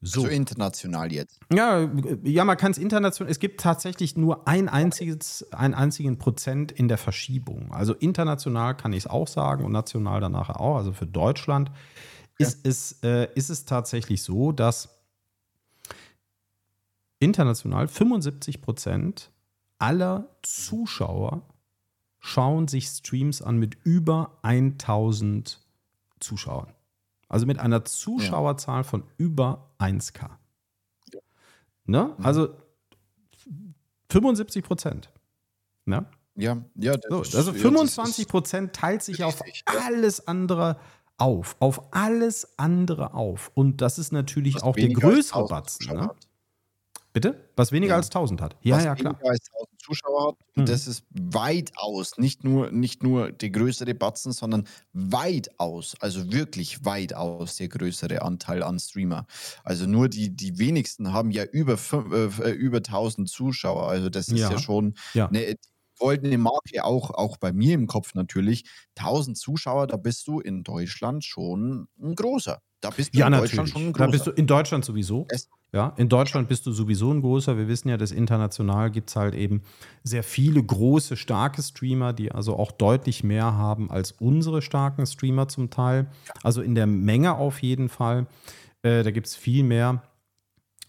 So. Also international jetzt. Ja, ja man kann es international. Es gibt tatsächlich nur ein einziges, einen einzigen Prozent in der Verschiebung. Also international kann ich es auch sagen und national dann nachher auch. Also für Deutschland ja. ist, es, äh, ist es tatsächlich so, dass international 75 Prozent aller Zuschauer schauen sich Streams an mit über 1000 Zuschauern. Also mit einer Zuschauerzahl von über 1K. Ne? Mhm. Also 75 Prozent. Ne? Ja, ja. So, also 25 Prozent teilt sich auf alles andere auf. Auf alles andere auf. Und das ist natürlich auch der größere Batzen. Ne? Bitte? Was weniger ja. als 1000 hat. Ja, Was ja, klar. Weniger als 1000 Zuschauer hat. Mhm. das ist weitaus, nicht nur, nicht nur der größere Batzen, sondern weitaus, also wirklich weitaus der größere Anteil an Streamer. Also nur die, die wenigsten haben ja über, äh, über 1000 Zuschauer. Also das ist ja, ja schon ja. eine goldene Marke, auch, auch bei mir im Kopf natürlich. 1000 Zuschauer, da bist du in Deutschland schon ein großer. Da bist du ja, in natürlich. Deutschland schon ein großer. Da bist du in Deutschland sowieso. Es ja, in Deutschland bist du sowieso ein großer. Wir wissen ja, dass international gibt es halt eben sehr viele große, starke Streamer, die also auch deutlich mehr haben als unsere starken Streamer zum Teil. Also in der Menge auf jeden Fall. Äh, da gibt es viel mehr.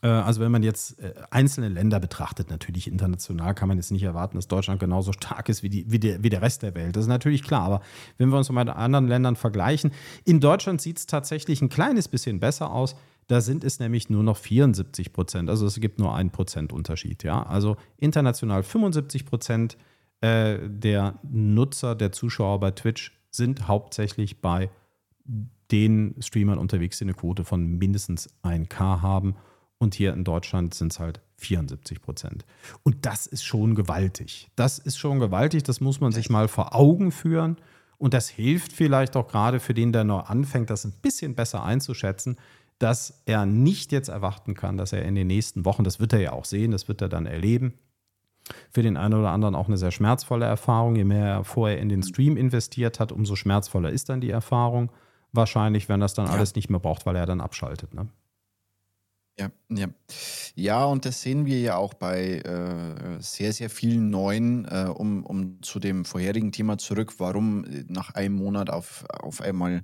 Äh, also wenn man jetzt äh, einzelne Länder betrachtet, natürlich international kann man jetzt nicht erwarten, dass Deutschland genauso stark ist wie, die, wie, der, wie der Rest der Welt. Das ist natürlich klar. Aber wenn wir uns mit anderen Ländern vergleichen, in Deutschland sieht es tatsächlich ein kleines bisschen besser aus. Da sind es nämlich nur noch 74 Prozent. Also es gibt nur einen Prozent Unterschied. Ja? Also international 75 Prozent äh, der Nutzer, der Zuschauer bei Twitch sind hauptsächlich bei den Streamern unterwegs, die eine Quote von mindestens 1K haben. Und hier in Deutschland sind es halt 74 Prozent. Und das ist schon gewaltig. Das ist schon gewaltig. Das muss man sich mal vor Augen führen. Und das hilft vielleicht auch gerade für den, der neu anfängt, das ein bisschen besser einzuschätzen, dass er nicht jetzt erwarten kann, dass er in den nächsten Wochen, das wird er ja auch sehen, das wird er dann erleben, für den einen oder anderen auch eine sehr schmerzvolle Erfahrung. Je mehr er vorher in den Stream investiert hat, umso schmerzvoller ist dann die Erfahrung. Wahrscheinlich, wenn das dann ja. alles nicht mehr braucht, weil er dann abschaltet. Ne? Ja, ja. Ja, und das sehen wir ja auch bei äh, sehr, sehr vielen neuen, äh, um, um zu dem vorherigen Thema zurück, warum äh, nach einem Monat auf, auf einmal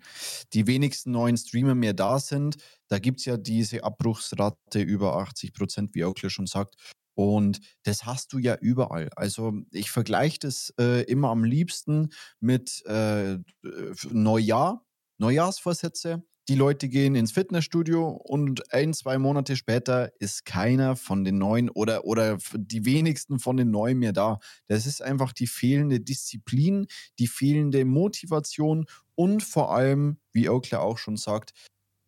die wenigsten neuen Streamer mehr da sind. Da gibt es ja diese Abbruchsrate über 80 Prozent, wie Oakler schon sagt. Und das hast du ja überall. Also ich vergleiche das äh, immer am liebsten mit äh, Neujahr, Neujahrsvorsätze die Leute gehen ins Fitnessstudio und ein, zwei Monate später ist keiner von den Neuen oder, oder die wenigsten von den Neuen mehr da. Das ist einfach die fehlende Disziplin, die fehlende Motivation und vor allem, wie Oakler auch schon sagt,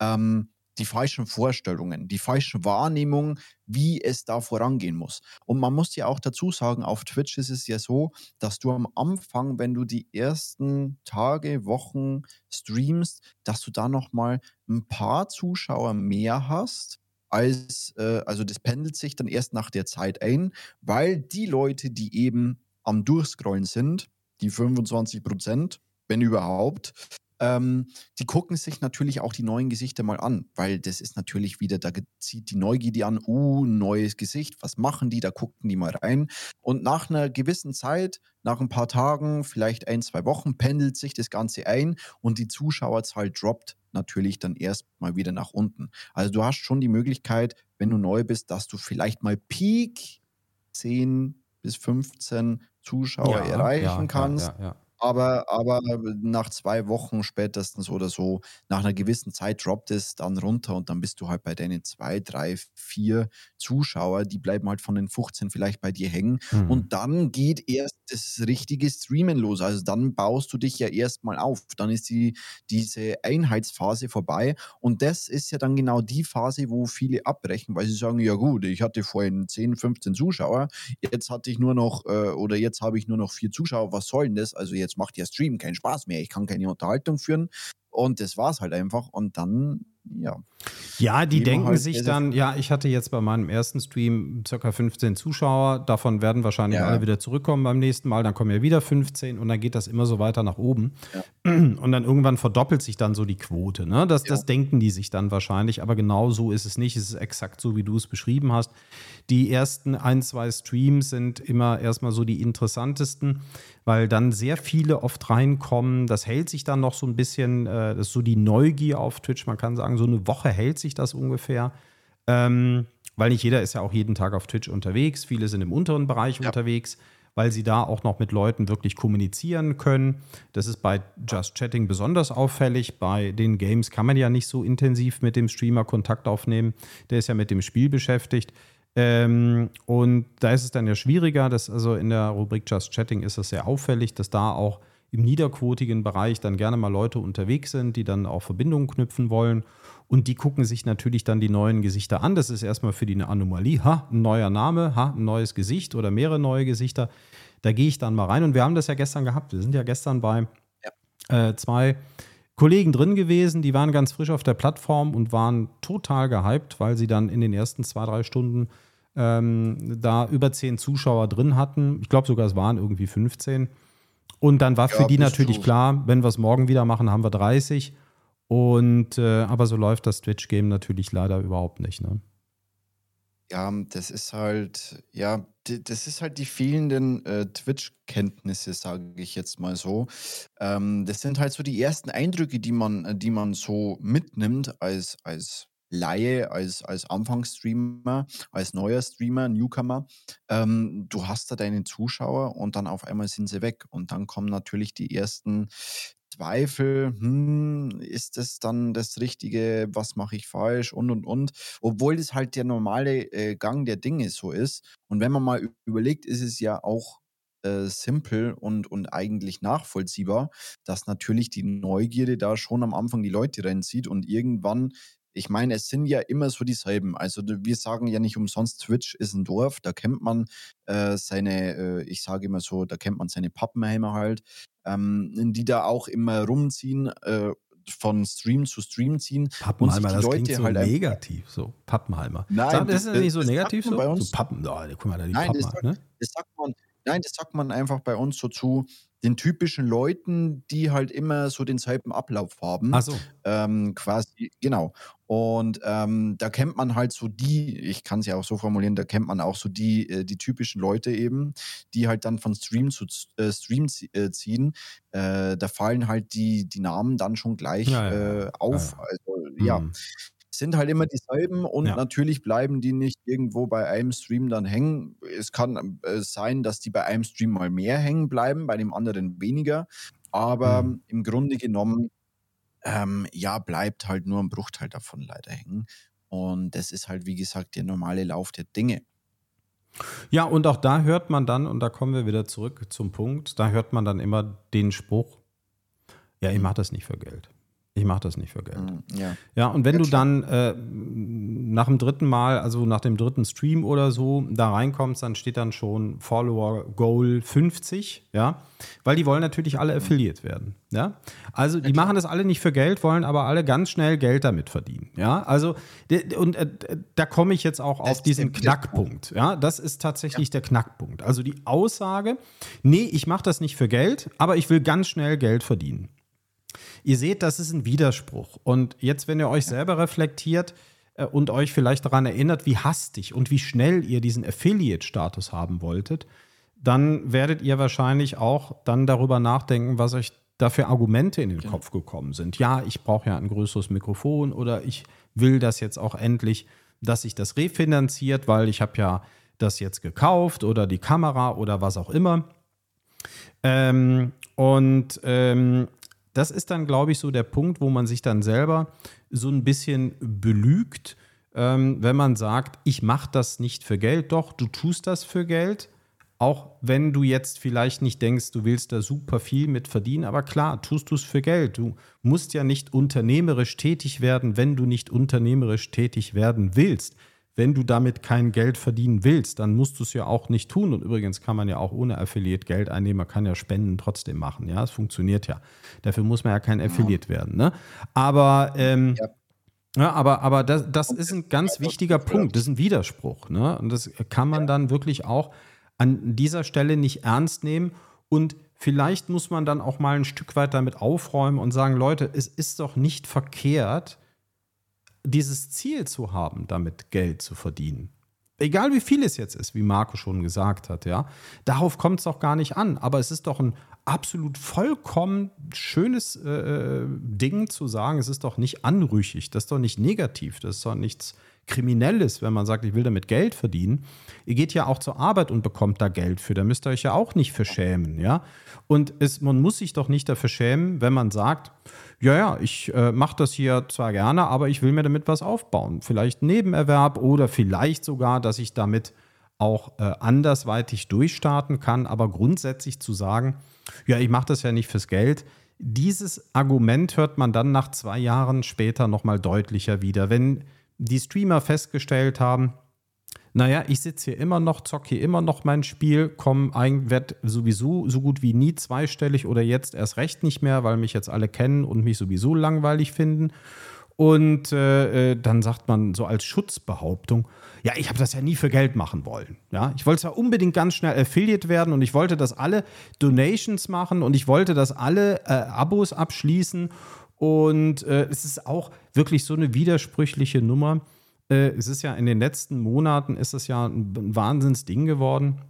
ähm, die falschen Vorstellungen, die falschen Wahrnehmungen, wie es da vorangehen muss. Und man muss ja auch dazu sagen, auf Twitch ist es ja so, dass du am Anfang, wenn du die ersten Tage, Wochen streamst, dass du da nochmal ein paar Zuschauer mehr hast. Als, äh, also das pendelt sich dann erst nach der Zeit ein, weil die Leute, die eben am Durchscrollen sind, die 25 Prozent, wenn überhaupt, ähm, die gucken sich natürlich auch die neuen Gesichter mal an, weil das ist natürlich wieder, da zieht die Neugierde an, uh, neues Gesicht, was machen die, da gucken die mal rein. Und nach einer gewissen Zeit, nach ein paar Tagen, vielleicht ein, zwei Wochen, pendelt sich das Ganze ein und die Zuschauerzahl droppt natürlich dann erst mal wieder nach unten. Also du hast schon die Möglichkeit, wenn du neu bist, dass du vielleicht mal Peak 10 bis 15 Zuschauer ja, erreichen ja, kannst. Ja, aber, aber nach zwei Wochen spätestens oder so, nach einer gewissen Zeit droppt es dann runter und dann bist du halt bei deinen zwei, drei, vier Zuschauer, die bleiben halt von den 15 vielleicht bei dir hängen. Mhm. Und dann geht erst das richtige Streamen los. Also dann baust du dich ja erstmal auf. Dann ist die, diese Einheitsphase vorbei. Und das ist ja dann genau die Phase, wo viele abbrechen, weil sie sagen, ja gut, ich hatte vorhin 10, 15 Zuschauer, jetzt hatte ich nur noch, äh, oder jetzt habe ich nur noch vier Zuschauer, was soll denn das? Also jetzt macht ja Stream keinen Spaß mehr, ich kann keine Unterhaltung führen. Und das war es halt einfach. Und dann ja. Ja, die denken halt sich dann, ja, ich hatte jetzt bei meinem ersten Stream circa 15 Zuschauer, davon werden wahrscheinlich ja. alle wieder zurückkommen beim nächsten Mal, dann kommen ja wieder 15 und dann geht das immer so weiter nach oben. Ja. Und dann irgendwann verdoppelt sich dann so die Quote. Ne? Das, ja. das denken die sich dann wahrscheinlich, aber genau so ist es nicht. Es ist exakt so, wie du es beschrieben hast. Die ersten ein, zwei Streams sind immer erstmal so die interessantesten, weil dann sehr viele oft reinkommen. Das hält sich dann noch so ein bisschen, äh, das ist so die Neugier auf Twitch. Man kann sagen, so eine Woche hält sich das ungefähr. Ähm, weil nicht jeder ist ja auch jeden Tag auf Twitch unterwegs. Viele sind im unteren Bereich ja. unterwegs, weil sie da auch noch mit Leuten wirklich kommunizieren können. Das ist bei Just Chatting besonders auffällig. Bei den Games kann man ja nicht so intensiv mit dem Streamer Kontakt aufnehmen. Der ist ja mit dem Spiel beschäftigt. Ähm, und da ist es dann ja schwieriger, dass also in der Rubrik Just Chatting ist es sehr auffällig, dass da auch im niederquotigen Bereich dann gerne mal Leute unterwegs sind, die dann auch Verbindungen knüpfen wollen. Und die gucken sich natürlich dann die neuen Gesichter an. Das ist erstmal für die eine Anomalie. Ha, ein neuer Name, ha, ein neues Gesicht oder mehrere neue Gesichter. Da gehe ich dann mal rein. Und wir haben das ja gestern gehabt. Wir sind ja gestern bei ja. äh, zwei Kollegen drin gewesen, die waren ganz frisch auf der Plattform und waren total gehypt, weil sie dann in den ersten zwei, drei Stunden ähm, da über zehn Zuschauer drin hatten. Ich glaube sogar, es waren irgendwie 15. Und dann war ja, für die natürlich klar, wenn wir es morgen wieder machen, haben wir 30. Und äh, aber so läuft das Twitch-Game natürlich leider überhaupt nicht. Ne? Ja, das ist halt, ja, das ist halt die fehlenden äh, Twitch-Kenntnisse, sage ich jetzt mal so. Ähm, das sind halt so die ersten Eindrücke, die man, die man so mitnimmt als, als Laie, als, als Anfangsstreamer, als neuer Streamer, Newcomer. Ähm, du hast da deine Zuschauer und dann auf einmal sind sie weg. Und dann kommen natürlich die ersten Zweifel, hm, ist das dann das Richtige, was mache ich falsch und und und. Obwohl das halt der normale äh, Gang der Dinge so ist. Und wenn man mal überlegt, ist es ja auch äh, simpel und, und eigentlich nachvollziehbar, dass natürlich die Neugierde da schon am Anfang die Leute reinzieht und irgendwann ich meine, es sind ja immer so dieselben. Also wir sagen ja nicht umsonst, Twitch ist ein Dorf, da kennt man äh, seine, äh, ich sage immer so, da kennt man seine Pappenheimer halt, ähm, die da auch immer rumziehen, äh, von Stream zu Stream ziehen. Pappenheimer, das Leute klingt so halt negativ, so Pappenheimer. Nein, Sag, das ist das, nicht so negativ so? Bei uns, so Pappen, oh, guck mal da die nein, Pappen das, sagt, ne? das sagt man, nein, das sagt man einfach bei uns so zu den typischen Leuten, die halt immer so denselben Ablauf haben. Ach so. Ähm, quasi, genau. Und ähm, da kennt man halt so die, ich kann es ja auch so formulieren, da kennt man auch so die, äh, die typischen Leute eben, die halt dann von Stream zu äh, Stream äh, ziehen. Äh, da fallen halt die, die Namen dann schon gleich ja, ja. Äh, auf. Ja, also ja. Mhm sind halt immer dieselben und ja. natürlich bleiben die nicht irgendwo bei einem Stream dann hängen. Es kann äh, sein, dass die bei einem Stream mal mehr hängen bleiben, bei dem anderen weniger. Aber mhm. im Grunde genommen, ähm, ja, bleibt halt nur ein Bruchteil davon leider hängen. Und das ist halt, wie gesagt, der normale Lauf der Dinge. Ja, und auch da hört man dann, und da kommen wir wieder zurück zum Punkt, da hört man dann immer den Spruch, ja, ich mache das nicht für Geld. Ich mache das nicht für Geld. Mm, ja, ja und wenn ja, du dann äh, nach dem dritten Mal, also nach dem dritten Stream oder so, da reinkommst, dann steht dann schon Follower Goal 50, ja, weil die wollen natürlich alle affiliate werden, ja. Also die ja, machen das alle nicht für Geld, wollen aber alle ganz schnell Geld damit verdienen, ja. Also und äh, da komme ich jetzt auch das auf diesen Knackpunkt, ja. Das ist tatsächlich der Knackpunkt. Also die Aussage, nee, ich mache das nicht für Geld, aber ich will ganz schnell Geld verdienen. Ihr seht, das ist ein Widerspruch. Und jetzt, wenn ihr euch selber reflektiert äh, und euch vielleicht daran erinnert, wie hastig und wie schnell ihr diesen Affiliate-Status haben wolltet, dann werdet ihr wahrscheinlich auch dann darüber nachdenken, was euch da für Argumente in den ja. Kopf gekommen sind. Ja, ich brauche ja ein größeres Mikrofon oder ich will das jetzt auch endlich, dass sich das refinanziert, weil ich habe ja das jetzt gekauft oder die Kamera oder was auch immer. Ähm, und ähm, das ist dann, glaube ich, so der Punkt, wo man sich dann selber so ein bisschen belügt, ähm, wenn man sagt, ich mache das nicht für Geld. Doch, du tust das für Geld, auch wenn du jetzt vielleicht nicht denkst, du willst da super viel mit verdienen, aber klar, tust du es für Geld. Du musst ja nicht unternehmerisch tätig werden, wenn du nicht unternehmerisch tätig werden willst wenn du damit kein Geld verdienen willst, dann musst du es ja auch nicht tun. Und übrigens kann man ja auch ohne Affiliate Geld einnehmen, man kann ja Spenden trotzdem machen. Ja, es funktioniert ja. Dafür muss man ja kein Affiliate ja. werden. Ne? Aber, ähm, ja. ja. aber, aber das, das ist ein ganz wichtiger Punkt. Das ist ein Widerspruch. Ne? Und das kann man dann wirklich auch an dieser Stelle nicht ernst nehmen. Und vielleicht muss man dann auch mal ein Stück weit damit aufräumen und sagen, Leute, es ist doch nicht verkehrt, dieses Ziel zu haben, damit Geld zu verdienen. Egal wie viel es jetzt ist, wie Marco schon gesagt hat, ja, darauf kommt es doch gar nicht an. Aber es ist doch ein absolut vollkommen schönes äh, äh, Ding zu sagen, es ist doch nicht anrüchig, das ist doch nicht negativ, das ist doch nichts Kriminelles, wenn man sagt, ich will damit Geld verdienen. Ihr geht ja auch zur Arbeit und bekommt da Geld für, da müsst ihr euch ja auch nicht für schämen, ja. Und es, man muss sich doch nicht dafür schämen, wenn man sagt, ja, ja, ich äh, mache das hier zwar gerne, aber ich will mir damit was aufbauen. Vielleicht Nebenerwerb oder vielleicht sogar, dass ich damit auch äh, andersweitig durchstarten kann. Aber grundsätzlich zu sagen, ja, ich mache das ja nicht fürs Geld, dieses Argument hört man dann nach zwei Jahren später nochmal deutlicher wieder. Wenn die Streamer festgestellt haben, naja, ich sitze hier immer noch, zocke hier immer noch mein Spiel, komme werde sowieso so gut wie nie zweistellig oder jetzt erst recht nicht mehr, weil mich jetzt alle kennen und mich sowieso langweilig finden. Und äh, äh dann sagt man so als Schutzbehauptung, ja, ich habe das ja nie für Geld machen wollen. Ja, ich wollte zwar unbedingt ganz schnell Affiliate werden und ich wollte, dass alle Donations machen und ich wollte, dass alle äh, Abos abschließen. Und äh, es ist auch wirklich so eine widersprüchliche Nummer äh, es ist ja in den letzten Monaten ist es ja ein Wahnsinnsding geworden.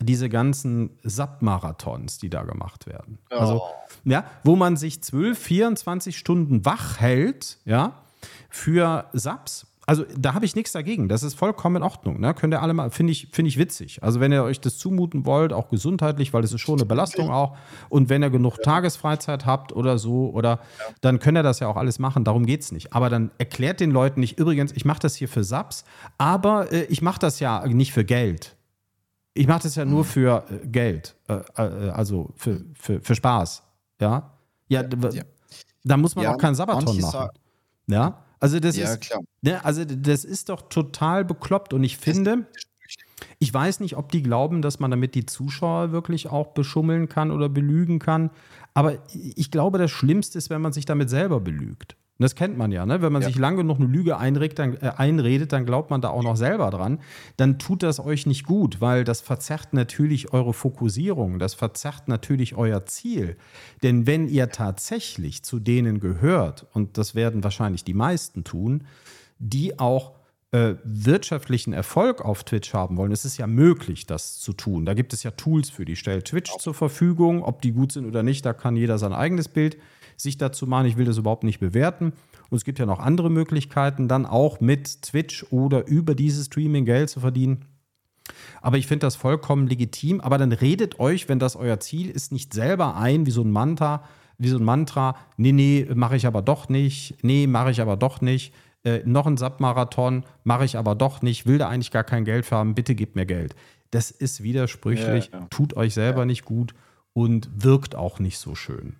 Diese ganzen SAP-Marathons, die da gemacht werden. Oh. Also, ja, wo man sich 12, 24 Stunden wach hält, ja, für SAPs also da habe ich nichts dagegen. Das ist vollkommen in Ordnung. Ne? Könnt ihr alle mal, finde ich, finde ich witzig. Also wenn ihr euch das zumuten wollt, auch gesundheitlich, weil das ist schon eine Belastung auch. Und wenn ihr genug ja. Tagesfreizeit habt oder so, oder ja. dann könnt ihr das ja auch alles machen. Darum geht es nicht. Aber dann erklärt den Leuten nicht, übrigens, ich mache das hier für Subs, aber äh, ich mache das ja nicht für Geld. ich mache das ja nur für äh, Geld, äh, äh, also für, für, für Spaß. Ja, ja, ja. da muss man auch keinen Sabaton machen. Ja, also das ja, ist. Ne, also das ist doch total bekloppt und ich finde, ich weiß nicht, ob die glauben, dass man damit die Zuschauer wirklich auch beschummeln kann oder belügen kann, aber ich glaube, das Schlimmste ist, wenn man sich damit selber belügt. Und das kennt man ja, ne? wenn man ja. sich lange noch eine Lüge einregt, dann, äh, einredet, dann glaubt man da auch noch selber dran. Dann tut das euch nicht gut, weil das verzerrt natürlich eure Fokussierung, das verzerrt natürlich euer Ziel. Denn wenn ihr tatsächlich zu denen gehört, und das werden wahrscheinlich die meisten tun, die auch äh, wirtschaftlichen Erfolg auf Twitch haben wollen, es ist ja möglich, das zu tun. Da gibt es ja Tools für, die stellt Twitch zur Verfügung. Ob die gut sind oder nicht, da kann jeder sein eigenes Bild sich dazu machen. Ich will das überhaupt nicht bewerten. Und es gibt ja noch andere Möglichkeiten, dann auch mit Twitch oder über dieses Streaming Geld zu verdienen. Aber ich finde das vollkommen legitim. Aber dann redet euch, wenn das euer Ziel ist, nicht selber ein, wie so ein Mantra, wie so ein Mantra, nee, nee, mache ich aber doch nicht, nee, mache ich aber doch nicht, äh, noch ein Sub-Marathon, mache ich aber doch nicht, will da eigentlich gar kein Geld für haben, bitte gebt mir Geld. Das ist widersprüchlich, ja, ja. tut euch selber ja. nicht gut und wirkt auch nicht so schön.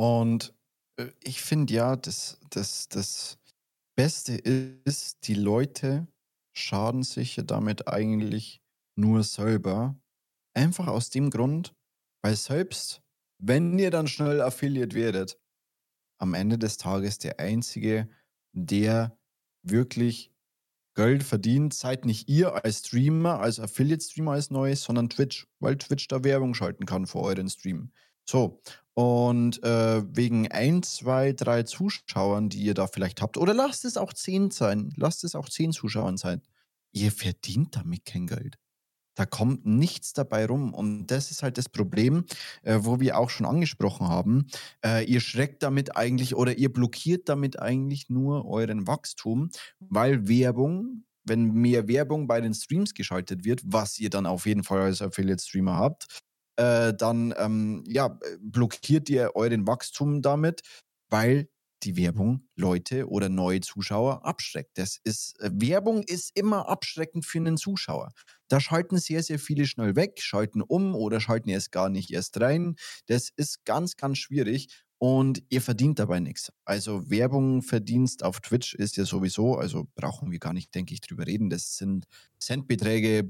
Und äh, ich finde ja, das, das, das Beste ist, die Leute schaden sich ja damit eigentlich nur selber. Einfach aus dem Grund, weil selbst wenn ihr dann schnell Affiliate werdet, am Ende des Tages der Einzige, der wirklich Geld verdient, seid nicht ihr als Streamer, als Affiliate-Streamer als Neues, sondern Twitch, weil Twitch da Werbung schalten kann für euren Stream. So, und äh, wegen ein, zwei, drei Zuschauern, die ihr da vielleicht habt, oder lasst es auch zehn sein, lasst es auch zehn Zuschauern sein, ihr verdient damit kein Geld. Da kommt nichts dabei rum. Und das ist halt das Problem, äh, wo wir auch schon angesprochen haben. Äh, ihr schreckt damit eigentlich oder ihr blockiert damit eigentlich nur euren Wachstum, weil Werbung, wenn mehr Werbung bei den Streams geschaltet wird, was ihr dann auf jeden Fall als Affiliate-Streamer habt, äh, dann ähm, ja, blockiert ihr euren Wachstum damit, weil die Werbung Leute oder neue Zuschauer abschreckt. Das ist, äh, Werbung ist immer abschreckend für einen Zuschauer. Da schalten sehr, sehr viele schnell weg, schalten um oder schalten erst gar nicht erst rein. Das ist ganz, ganz schwierig und ihr verdient dabei nichts. Also Werbung, Verdienst auf Twitch ist ja sowieso, also brauchen wir gar nicht, denke ich, drüber reden. Das sind Centbeträge,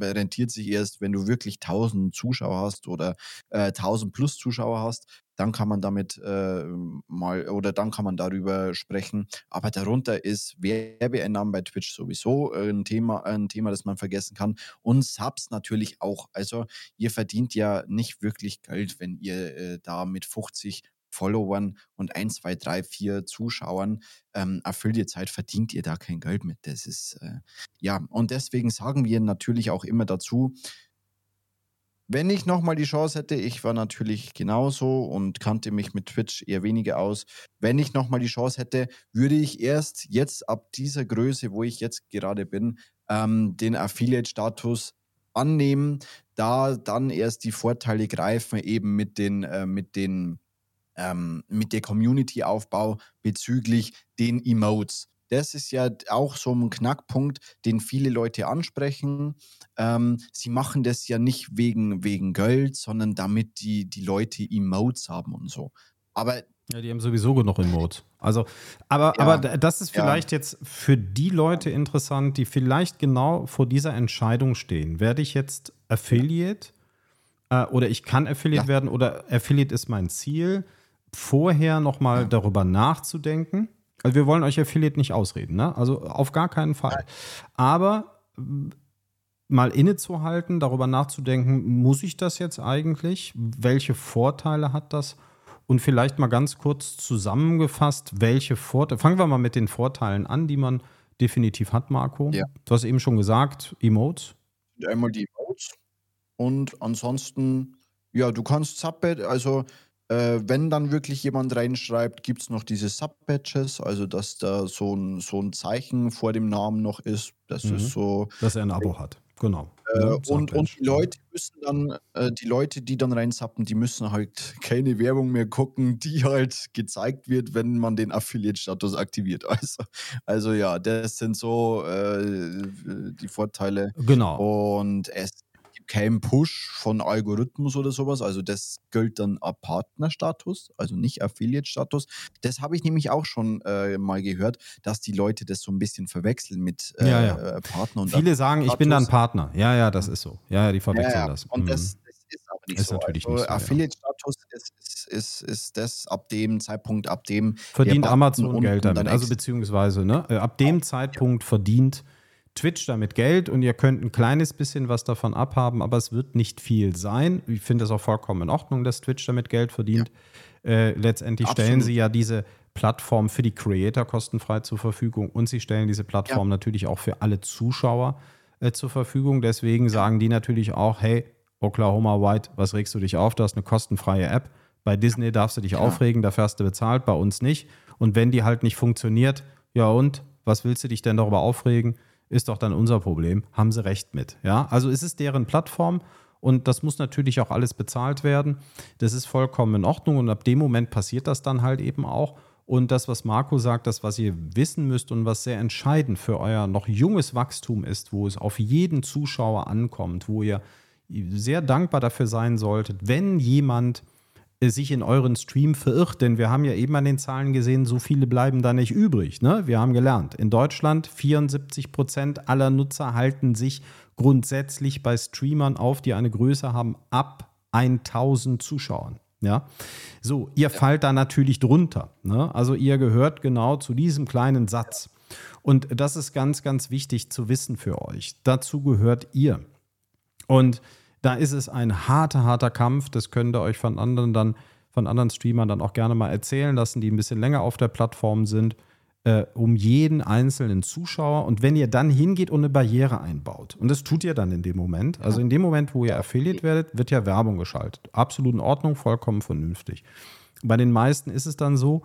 rentiert sich erst, wenn du wirklich 1000 Zuschauer hast oder äh, 1000 plus Zuschauer hast dann kann man damit äh, mal oder dann kann man darüber sprechen. Aber darunter ist Werbeeinnahmen bei Twitch sowieso äh, ein Thema, ein Thema, das man vergessen kann. Und Subs natürlich auch. Also ihr verdient ja nicht wirklich Geld, wenn ihr äh, da mit 50 Followern und 1, 2, 3, 4 Zuschauern ähm, Affiliate seid, verdient ihr da kein Geld mit. Das ist, äh, ja, und deswegen sagen wir natürlich auch immer dazu, wenn ich nochmal die Chance hätte, ich war natürlich genauso und kannte mich mit Twitch eher weniger aus. Wenn ich nochmal die Chance hätte, würde ich erst jetzt ab dieser Größe, wo ich jetzt gerade bin, ähm, den Affiliate-Status annehmen, da dann erst die Vorteile greifen, eben mit den, äh, mit den ähm, mit der Community-Aufbau bezüglich den Emotes das ist ja auch so ein Knackpunkt, den viele Leute ansprechen. Ähm, sie machen das ja nicht wegen, wegen Geld, sondern damit die, die Leute Emotes haben und so. Aber ja, die haben sowieso genug Emotes. Also, aber, ja, aber das ist vielleicht ja. jetzt für die Leute interessant, die vielleicht genau vor dieser Entscheidung stehen. Werde ich jetzt Affiliate äh, oder ich kann Affiliate ja. werden oder Affiliate ist mein Ziel, vorher nochmal darüber nachzudenken also wir wollen euch Affiliate nicht ausreden, ne? Also auf gar keinen Fall. Aber mal innezuhalten, darüber nachzudenken, muss ich das jetzt eigentlich? Welche Vorteile hat das? Und vielleicht mal ganz kurz zusammengefasst, welche Vorteile. Fangen wir mal mit den Vorteilen an, die man definitiv hat, Marco. Ja. Du hast eben schon gesagt, Emotes. Einmal die Emotes. Und ansonsten, ja, du kannst Subbed, also äh, wenn dann wirklich jemand reinschreibt, gibt es noch diese Sub-Badges, also dass da so ein, so ein Zeichen vor dem Namen noch ist. Das mhm. ist so. Dass er ein Abo hat, genau. Äh, ne? und, und die Leute müssen dann, äh, die Leute, die dann reinzappen, die müssen halt keine Werbung mehr gucken, die halt gezeigt wird, wenn man den Affiliate-Status aktiviert. Also, also ja, das sind so äh, die Vorteile. Genau. Und es kein Push von Algorithmus oder sowas. Also das gilt dann ab Partnerstatus, also nicht Affiliate-Status. Das habe ich nämlich auch schon äh, mal gehört, dass die Leute das so ein bisschen verwechseln mit äh, ja, ja. Äh, Partner. Und Viele sagen, ich bin dann Partner. Ja, ja, das ist so. Ja, ja, die verwechseln ja, das. Und mhm. das, ist aber nicht ist so. Natürlich also, nicht so Affiliate-Status ist, ist, ist, ist, das ab dem Zeitpunkt, ab dem verdient Amazon Geld damit. Also beziehungsweise ne, äh, ab dem Zeitpunkt verdient Twitch damit Geld und ihr könnt ein kleines bisschen was davon abhaben, aber es wird nicht viel sein. Ich finde es auch vollkommen in Ordnung, dass Twitch damit Geld verdient. Ja. Äh, letztendlich Absolut. stellen sie ja diese Plattform für die Creator kostenfrei zur Verfügung und sie stellen diese Plattform ja. natürlich auch für alle Zuschauer äh, zur Verfügung. Deswegen sagen die natürlich auch, hey, Oklahoma White, was regst du dich auf? Du hast eine kostenfreie App. Bei Disney darfst du dich ja. aufregen, dafür hast du bezahlt, bei uns nicht. Und wenn die halt nicht funktioniert, ja und? Was willst du dich denn darüber aufregen? Ist doch dann unser Problem. Haben sie recht mit. Ja, also ist es deren Plattform und das muss natürlich auch alles bezahlt werden. Das ist vollkommen in Ordnung und ab dem Moment passiert das dann halt eben auch. Und das, was Marco sagt, das, was ihr wissen müsst und was sehr entscheidend für euer noch junges Wachstum ist, wo es auf jeden Zuschauer ankommt, wo ihr sehr dankbar dafür sein solltet, wenn jemand sich in euren Stream verirrt, denn wir haben ja eben an den Zahlen gesehen, so viele bleiben da nicht übrig. Ne? Wir haben gelernt, in Deutschland 74 Prozent aller Nutzer halten sich grundsätzlich bei Streamern auf, die eine Größe haben ab 1000 Zuschauern. Ja, so, ihr fallt da natürlich drunter. Ne? Also ihr gehört genau zu diesem kleinen Satz. Und das ist ganz, ganz wichtig zu wissen für euch. Dazu gehört ihr. Und da ist es ein harter, harter Kampf. Das könnt ihr euch von anderen dann, von anderen Streamern dann auch gerne mal erzählen lassen, die ein bisschen länger auf der Plattform sind, äh, um jeden einzelnen Zuschauer. Und wenn ihr dann hingeht und eine Barriere einbaut, und das tut ihr dann in dem Moment, also in dem Moment, wo ihr Affiliate werdet, wird ja Werbung geschaltet. Absolut in Ordnung, vollkommen vernünftig. Bei den meisten ist es dann so,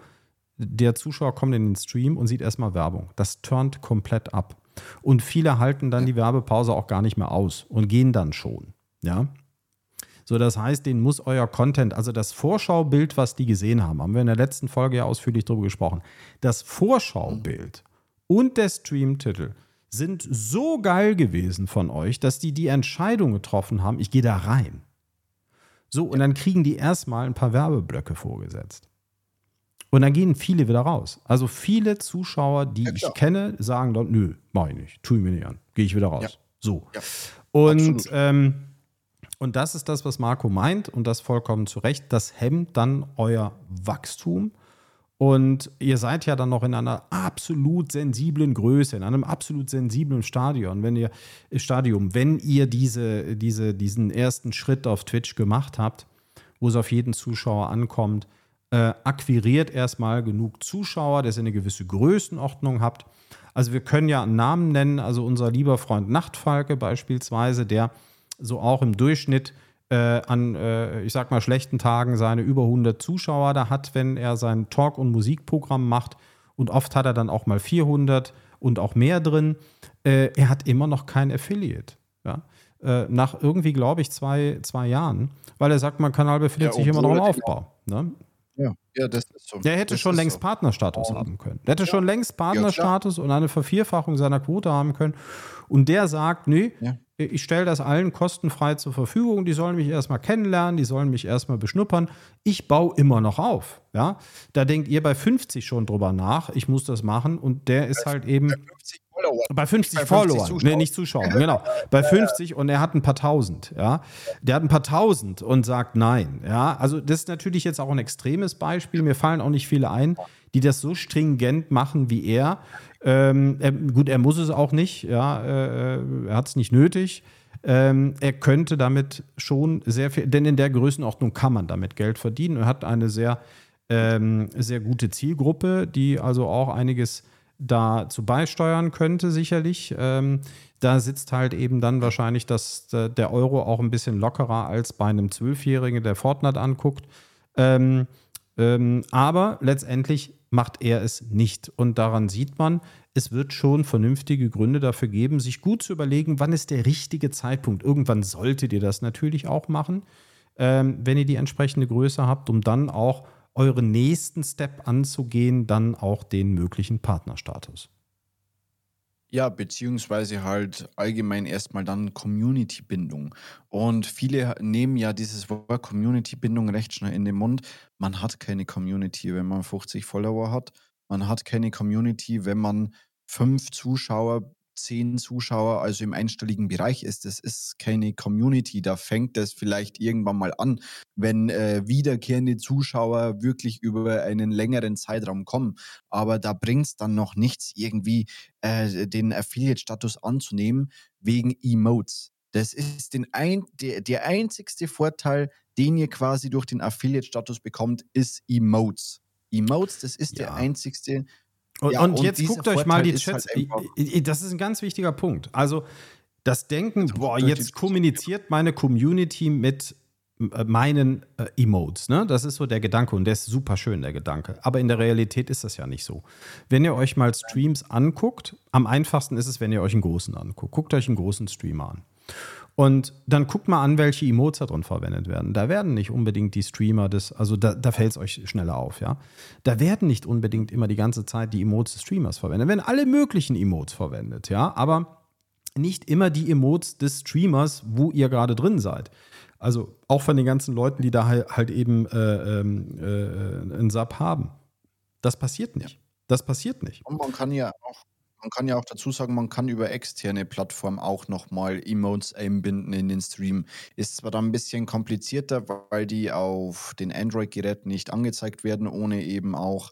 der Zuschauer kommt in den Stream und sieht erstmal Werbung. Das turnt komplett ab. Und viele halten dann die Werbepause auch gar nicht mehr aus und gehen dann schon. Ja. So, das heißt, den muss euer Content, also das Vorschaubild, was die gesehen haben, haben wir in der letzten Folge ja ausführlich darüber gesprochen. Das Vorschaubild und der Streamtitel sind so geil gewesen von euch, dass die die Entscheidung getroffen haben, ich gehe da rein. So, und dann kriegen die erstmal ein paar Werbeblöcke vorgesetzt. Und dann gehen viele wieder raus. Also viele Zuschauer, die ja, ich kenne, sagen dann, nö, mach ich nicht, tue ich mir nicht an, gehe ich wieder raus. Ja. So. Ja. Und ähm, und das ist das, was Marco meint und das vollkommen zu Recht. Das hemmt dann euer Wachstum. Und ihr seid ja dann noch in einer absolut sensiblen Größe, in einem absolut sensiblen Stadion, wenn ihr Stadium, wenn ihr diese, diese, diesen ersten Schritt auf Twitch gemacht habt, wo es auf jeden Zuschauer ankommt, äh, akquiriert erstmal genug Zuschauer, dass ihr eine gewisse Größenordnung habt. Also wir können ja einen Namen nennen, also unser lieber Freund Nachtfalke beispielsweise, der so auch im Durchschnitt äh, an, äh, ich sag mal, schlechten Tagen seine über 100 Zuschauer da hat, wenn er sein Talk- und Musikprogramm macht. Und oft hat er dann auch mal 400 und auch mehr drin. Äh, er hat immer noch kein Affiliate. Ja? Äh, nach irgendwie, glaube ich, zwei, zwei Jahren, weil er sagt, mein Kanal befindet ja, sich immer noch im Aufbau. Ne? Ja, ja, das ist so. Der hätte das schon längst so. Partnerstatus haben können. Der hätte ja. schon längst Partnerstatus ja, und eine Vervierfachung seiner Quote haben können. Und der sagt, nee, ja. ich stelle das allen kostenfrei zur Verfügung. Die sollen mich erstmal kennenlernen, die sollen mich erstmal beschnuppern. Ich baue immer noch auf. Ja? Da denkt ihr bei 50 schon drüber nach, ich muss das machen. Und der ist halt eben. Bei 50 Followern. Bei 50 bei Followern, nee, nicht Zuschauern, genau. Bei 50 und er hat ein paar tausend, ja. Der hat ein paar tausend und sagt nein, ja. Also das ist natürlich jetzt auch ein extremes Beispiel. Mir fallen auch nicht viele ein, die das so stringent machen wie er. Ähm, er gut, er muss es auch nicht, ja. Äh, er hat es nicht nötig. Ähm, er könnte damit schon sehr viel, denn in der Größenordnung kann man damit Geld verdienen. Er hat eine sehr, ähm, sehr gute Zielgruppe, die also auch einiges dazu beisteuern könnte, sicherlich. Ähm, da sitzt halt eben dann wahrscheinlich das, der Euro auch ein bisschen lockerer als bei einem Zwölfjährigen, der Fortnite anguckt. Ähm, ähm, aber letztendlich macht er es nicht. Und daran sieht man, es wird schon vernünftige Gründe dafür geben, sich gut zu überlegen, wann ist der richtige Zeitpunkt. Irgendwann solltet ihr das natürlich auch machen, ähm, wenn ihr die entsprechende Größe habt, um dann auch euren nächsten Step anzugehen, dann auch den möglichen Partnerstatus. Ja, beziehungsweise halt allgemein erstmal dann Community-Bindung. Und viele nehmen ja dieses Wort Community-Bindung recht schnell in den Mund. Man hat keine Community, wenn man 50 Follower hat. Man hat keine Community, wenn man fünf Zuschauer zehn Zuschauer, also im einstelligen Bereich ist. Das ist keine Community. Da fängt das vielleicht irgendwann mal an, wenn äh, wiederkehrende Zuschauer wirklich über einen längeren Zeitraum kommen. Aber da bringt es dann noch nichts, irgendwie äh, den Affiliate-Status anzunehmen wegen Emotes. Das ist den ein, der, der einzigste Vorteil, den ihr quasi durch den Affiliate-Status bekommt, ist Emotes. Emotes, das ist ja. der einzigste und, ja, und, und jetzt guckt euch mal die Chats. Halt das ist ein ganz wichtiger Punkt. Also das Denken, boah, jetzt kommuniziert meine Community mit äh, meinen äh, Emotes. Ne? Das ist so der Gedanke und der ist super schön, der Gedanke. Aber in der Realität ist das ja nicht so. Wenn ihr euch mal Streams anguckt, am einfachsten ist es, wenn ihr euch einen großen anguckt. Guckt euch einen großen Streamer an. Und dann guckt mal an, welche Emotes da drin verwendet werden. Da werden nicht unbedingt die Streamer des, also da, da fällt es euch schneller auf, ja. Da werden nicht unbedingt immer die ganze Zeit die Emotes des Streamers verwendet. Da werden alle möglichen Emotes verwendet, ja, aber nicht immer die Emotes des Streamers, wo ihr gerade drin seid. Also auch von den ganzen Leuten, die da halt, eben äh, ähm, äh, einen Sub haben. Das passiert nicht. Das passiert nicht. Und man kann ja auch man kann ja auch dazu sagen, man kann über externe Plattformen auch nochmal Emotes einbinden in den Stream. Ist zwar dann ein bisschen komplizierter, weil die auf den Android-Geräten nicht angezeigt werden, ohne eben auch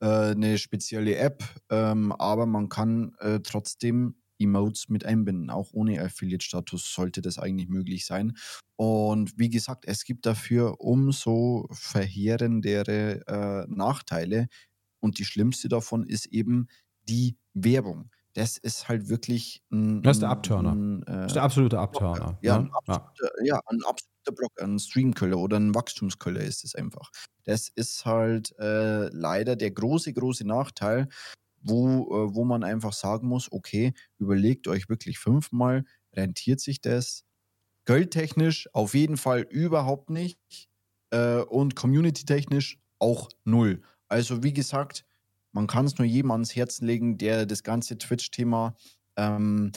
äh, eine spezielle App, ähm, aber man kann äh, trotzdem Emotes mit einbinden. Auch ohne Affiliate-Status sollte das eigentlich möglich sein. Und wie gesagt, es gibt dafür umso verheerendere äh, Nachteile. Und die schlimmste davon ist eben die Werbung. Das ist halt wirklich ein. Das ist der Abturner. Ein, äh, das ist der absolute Abturner. Ja, ne? ein absoluter, ja. ein absoluter Block, ein Streamköller oder ein Wachstumsköller ist es einfach. Das ist halt äh, leider der große, große Nachteil, wo, äh, wo man einfach sagen muss: Okay, überlegt euch wirklich fünfmal, rentiert sich das? Geldtechnisch auf jeden Fall überhaupt nicht äh, und community-technisch auch null. Also, wie gesagt, man kann es nur jedem ans Herzen legen, der das ganze Twitch-Thema ähm,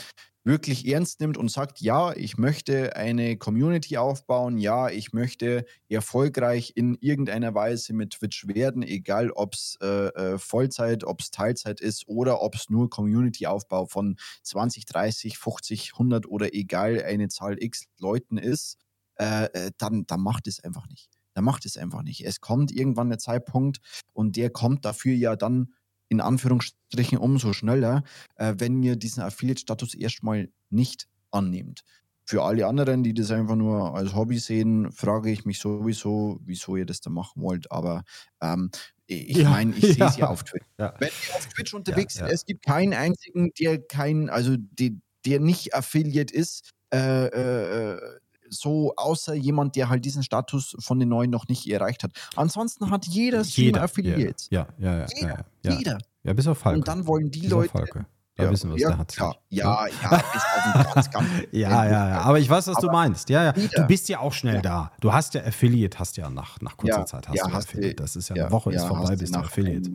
wirklich ernst nimmt und sagt, ja, ich möchte eine Community aufbauen, ja, ich möchte erfolgreich in irgendeiner Weise mit Twitch werden, egal ob es äh, äh, Vollzeit, ob es Teilzeit ist oder ob es nur Community-Aufbau von 20, 30, 50, 100 oder egal eine Zahl X Leuten ist, äh, äh, dann, dann macht es einfach nicht der macht es einfach nicht. Es kommt irgendwann der Zeitpunkt und der kommt dafür ja dann in Anführungsstrichen umso schneller, äh, wenn ihr diesen Affiliate-Status erstmal nicht annehmt. Für alle anderen, die das einfach nur als Hobby sehen, frage ich mich sowieso, wieso ihr das da machen wollt. Aber ähm, ich ja, meine, ich ja. sehe es ja auf Twitch. Ja. Wenn ihr auf Twitch unterwegs seid, es gibt keinen einzigen, der kein, also die, der nicht Affiliate ist, äh, äh, äh so, außer jemand, der halt diesen Status von den Neuen noch nicht erreicht hat. Ansonsten hat jeder Streamer Affiliates. Ja, ja, ja. Jeder. Ja, ja. jeder. Ja, bis auf Falke. Und dann wollen die bis Leute. Falke. Da ja, wissen wir, was ja, der hat. Ja, ja, ja, bis auf ganz, ganz. ja, ja, ja. Aber ich weiß, was aber du meinst. Ja, ja. Du bist ja auch schnell ja. da. Du hast ja Affiliate, hast ja nach, nach kurzer ja, Zeit hast ja, du hast Affiliate. Das ist ja, eine Woche ist vorbei, bist du Affiliate.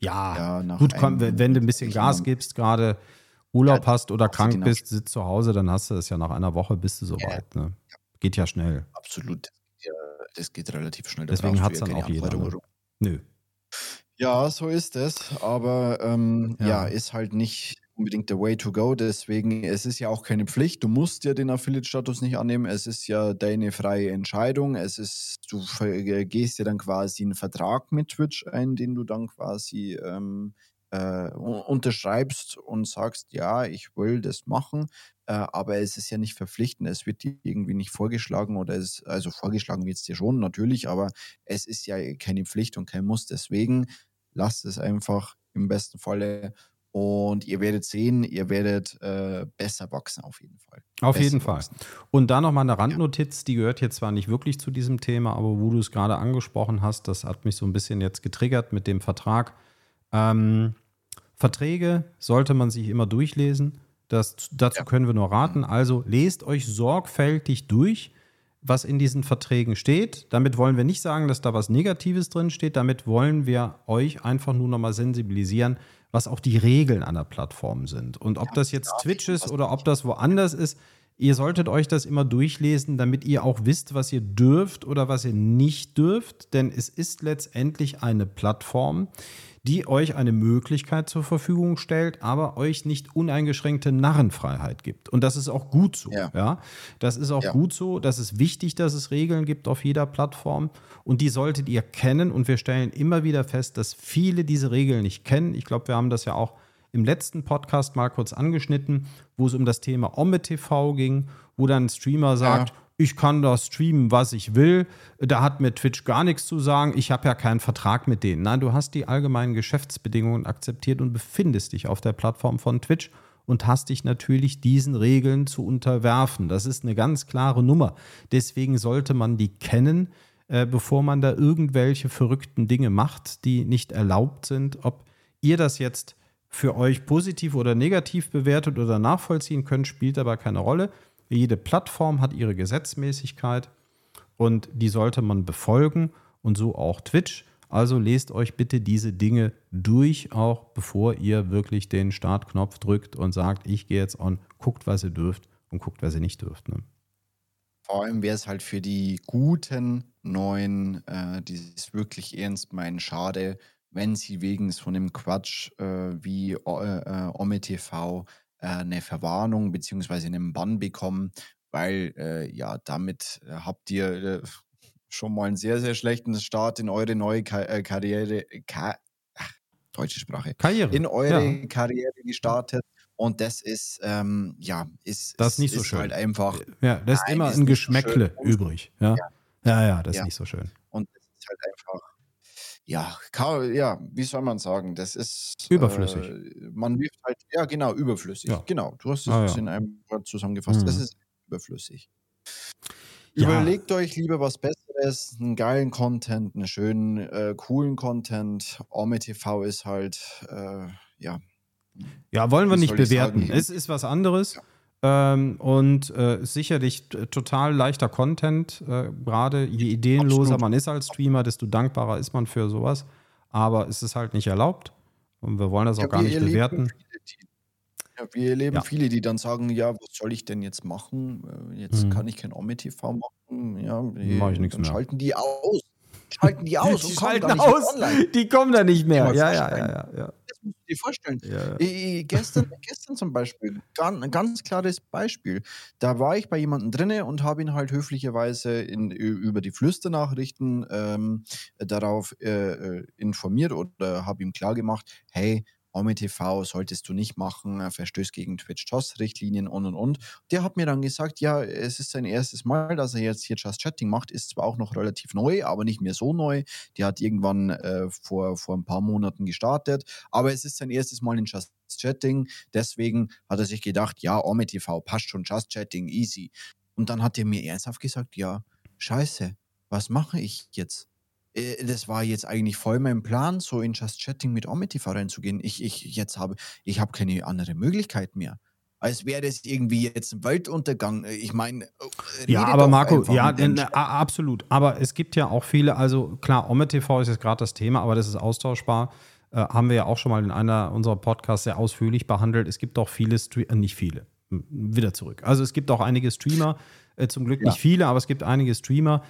Ja, gut, komm, wenn du ein bisschen Gas gibst, gerade Urlaub hast oder krank bist, sitzt zu Hause, dann hast du es ja nach einer Woche, bist du soweit. Ne? Geht ja schnell. Absolut. Ja, das geht relativ schnell. Deswegen hat es dann auch jeder. Ne? Nö. Ja, so ist es. Aber ähm, ja. ja. ist halt nicht unbedingt der Way to go. Deswegen, es ist ja auch keine Pflicht. Du musst ja den Affiliate-Status nicht annehmen. Es ist ja deine freie Entscheidung. Es ist, du gehst ja dann quasi einen Vertrag mit Twitch ein, den du dann quasi ähm, äh, unterschreibst und sagst, ja, ich will das machen, äh, aber es ist ja nicht verpflichtend, es wird dir irgendwie nicht vorgeschlagen oder es, also vorgeschlagen wird es dir schon natürlich, aber es ist ja keine Pflicht und kein Muss. Deswegen lasst es einfach im besten Falle Und ihr werdet sehen, ihr werdet äh, besser wachsen auf jeden Fall. Auf besser jeden Fall. wachsen. Und da nochmal eine Randnotiz, die gehört jetzt zwar nicht wirklich zu diesem Thema, aber wo du es gerade angesprochen hast, das hat mich so ein bisschen jetzt getriggert mit dem Vertrag. Ähm, Verträge sollte man sich immer durchlesen. Das, dazu Ja. können wir nur raten. Also lest euch sorgfältig durch, was in diesen Verträgen steht. Damit wollen wir nicht sagen, dass da was Negatives drin steht. Damit wollen wir euch einfach nur nochmal sensibilisieren, was auch die Regeln einer Plattform sind. Und ob das jetzt darf Twitch ist oder ob das woanders ist, ihr solltet euch das immer durchlesen, damit ihr auch wisst, was ihr dürft oder was ihr nicht dürft. Denn es ist letztendlich eine Plattform, die euch eine Möglichkeit zur Verfügung stellt, aber euch nicht uneingeschränkte Narrenfreiheit gibt. Und das ist auch gut so. Ja. Ja. Das ist auch Ja. gut so. Das ist wichtig, dass es Regeln gibt auf jeder Plattform. Und die solltet ihr kennen. Und wir stellen immer wieder fest, dass viele diese Regeln nicht kennen. Ich glaube, wir haben das ja auch im letzten Podcast mal kurz angeschnitten, wo es um das Thema Omme TV ging, wo dann ein Streamer sagt, ich kann da streamen, was ich will. Da hat mir Twitch gar nichts zu sagen. Ich habe ja keinen Vertrag mit denen. Nein, du hast die allgemeinen Geschäftsbedingungen akzeptiert und befindest dich auf der Plattform von Twitch und hast dich natürlich diesen Regeln zu unterwerfen. Das ist eine ganz klare Nummer. Deswegen sollte man die kennen, äh, bevor man da irgendwelche verrückten Dinge macht, die nicht erlaubt sind. Ob ihr das jetzt für euch positiv oder negativ bewertet oder nachvollziehen könnt, spielt aber keine Rolle. Jede Plattform hat ihre Gesetzmäßigkeit und die sollte man befolgen und so auch Twitch. Also lest euch bitte diese Dinge durch, auch bevor ihr wirklich den Startknopf drückt und sagt, ich gehe jetzt on, guckt, was ihr dürft und guckt, was ihr nicht dürft. Ne? Vor allem wäre es halt für die guten Neuen, äh, die es wirklich ernst meinen, schade, wenn sie wegen so einem Quatsch äh, wie äh, äh, eine Verwarnung bzw. einen Bann bekommen, weil äh, ja, damit äh, habt ihr äh, schon mal einen sehr, sehr schlechten Start in eure neue Ka äh, Karriere, Ka ach, deutsche Sprache, Karriere. in eure Ja. Karriere gestartet. Und das ist, ähm, ja, ist, Das ist nicht so ist schön. halt einfach Ja, lässt Nein, immer ist ein so Geschmäckle schön. übrig. Ja? ja, ja, das ist Ja. nicht so schön. Und das ist halt einfach, ja, ja, wie soll man sagen, das ist Überflüssig. Äh, man wirft halt, ja, genau, überflüssig. Ja. Genau, du hast es Ah, ja. in einem Wort zusammengefasst. Das Mhm. ist überflüssig. Ja. Überlegt euch lieber was Besseres, einen geilen Content, einen schönen, äh, coolen Content. Ome TV ist halt, äh, ja, Ja, wollen wir nicht bewerten. Es ist was anderes. Ähm, und äh, sicherlich total leichter Content. Äh, Gerade je ideenloser Absolut. man ist als Streamer, desto dankbarer ist man für sowas. Aber es ist halt nicht erlaubt. Und wir wollen das auch Ja, gar wir nicht bewerten. Viele, die, ja, wir erleben Ja. viele, die dann sagen, ja, was soll ich denn jetzt machen? Äh, Jetzt Mhm. kann ich kein Omi-TV machen. Ja, Mach ich nix dann mehr. schalten die aus. Schalten die aus Die und kommen nicht aus. online. Die kommen da nicht mehr. Ja, ja, ja, ja. Das musst du dir vorstellen. ja. Äh, gestern, gestern zum Beispiel, ganz, ein ganz klares Beispiel. Da war ich bei jemandem drinne und habe ihn halt höflicherweise in, über die Flüsternachrichten ähm, darauf äh, äh, informiert oder habe ihm klargemacht, hey, Omi TV solltest du nicht machen, er verstößt gegen Twitch-TOS-Richtlinien und und und. Der hat mir dann gesagt, ja, es ist sein erstes Mal, dass er jetzt hier Just Chatting macht, ist zwar auch noch relativ neu, aber nicht mehr so neu. Der hat irgendwann äh, vor, vor ein paar Monaten gestartet, aber es ist sein erstes Mal in Just Chatting, deswegen hat er sich gedacht, ja, Omi TV passt schon, Just Chatting, easy. Und dann hat er mir ernsthaft gesagt, ja, scheiße, was mache ich jetzt? Äh, Das war jetzt eigentlich voll mein Plan, so in Just Chatting mit Omitiv reinzugehen. Ich, ich jetzt habe, ich habe keine andere Möglichkeit mehr. Als wäre das irgendwie jetzt ein Weltuntergang. Äh, Ich meine, äh, Ja, aber Marco, ja, mit den a- absolut. Aber es gibt ja auch viele, also klar, Omme TV ist jetzt gerade das Thema, aber das ist austauschbar. Äh, haben wir ja auch schon mal in einer unserer Podcasts sehr ausführlich behandelt. Es gibt auch viele, Stre äh, nicht viele, wieder zurück. Also es gibt auch einige Streamer, äh, zum Glück Ja. nicht viele, aber es gibt einige Streamer, äh,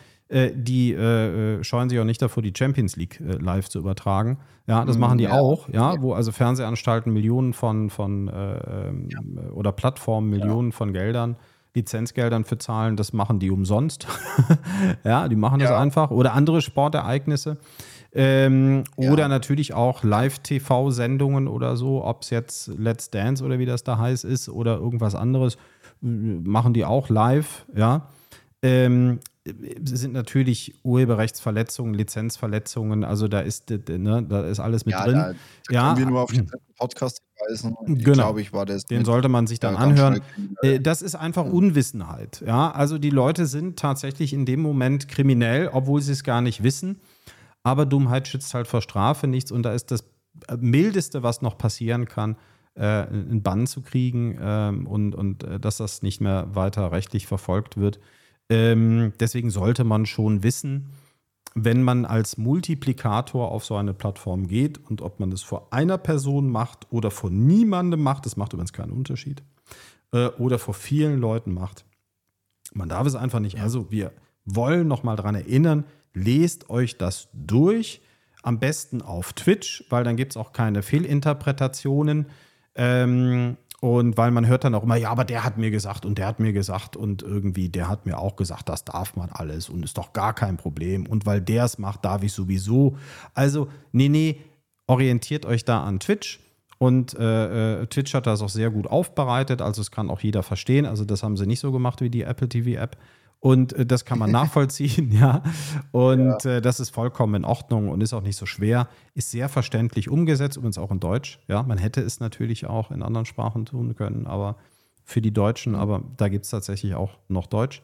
die äh, äh, scheuen sich auch nicht davor, die Champions League äh, live zu übertragen. Ja, das Mm, machen die ja. auch, ja, wo also Fernsehanstalten Millionen von, von äh, ähm, oder Plattformen Millionen von Geldern, Lizenzgeldern für zahlen, das machen die umsonst. ja, die machen das Ja. einfach. Oder andere Sportereignisse. Ähm, Ja. Oder natürlich auch Live-TV-Sendungen oder so, ob es jetzt Let's Dance oder wie das da heißt ist oder irgendwas anderes, äh, machen die auch live, ja. Ähm, sind natürlich Urheberrechtsverletzungen, Lizenzverletzungen, also da ist, ne, da ist alles mit ja, drin. Da, da ja, können wir nur auf den Podcast hinweisen. Genau. Glaube ich, war das. Den sollte man sich dann anhören. Äh, das ist einfach Unwissenheit. Ja, also die Leute sind tatsächlich in dem Moment kriminell, obwohl sie es gar nicht wissen. Aber Dummheit schützt halt vor Strafe nichts und da ist das Mildeste, was noch passieren kann, äh, einen Bann zu kriegen ähm, und, und äh, dass das nicht mehr weiter rechtlich verfolgt wird. Ähm, deswegen sollte man schon wissen, wenn man als Multiplikator auf so eine Plattform geht und ob man das vor einer Person macht oder vor niemandem macht, das macht übrigens keinen Unterschied, äh, oder vor vielen Leuten macht. Man darf es einfach nicht. Also wir wollen nochmal daran erinnern, lest euch das durch. Am besten auf Twitch, weil dann gibt es auch keine Fehlinterpretationen. Ähm, und weil man hört dann auch immer, ja, aber der hat mir gesagt und der hat mir gesagt und irgendwie, der hat mir auch gesagt, das darf man alles und ist doch gar kein Problem. Und weil der es macht, darf ich sowieso. Also, nee, nee, orientiert euch da an Twitch. Und äh, äh Twitch hat das auch sehr gut aufbereitet, also es kann auch jeder verstehen. Also das haben sie nicht so gemacht wie die Apple TV App. Und äh, das kann man nachvollziehen, ja. Und ja. Äh, das ist vollkommen in Ordnung und ist auch nicht so schwer. Ist sehr verständlich umgesetzt, übrigens auch in Deutsch. Ja, man hätte es natürlich auch in anderen Sprachen tun können, aber für die Deutschen, mhm. aber da gibt es tatsächlich auch noch Deutsch.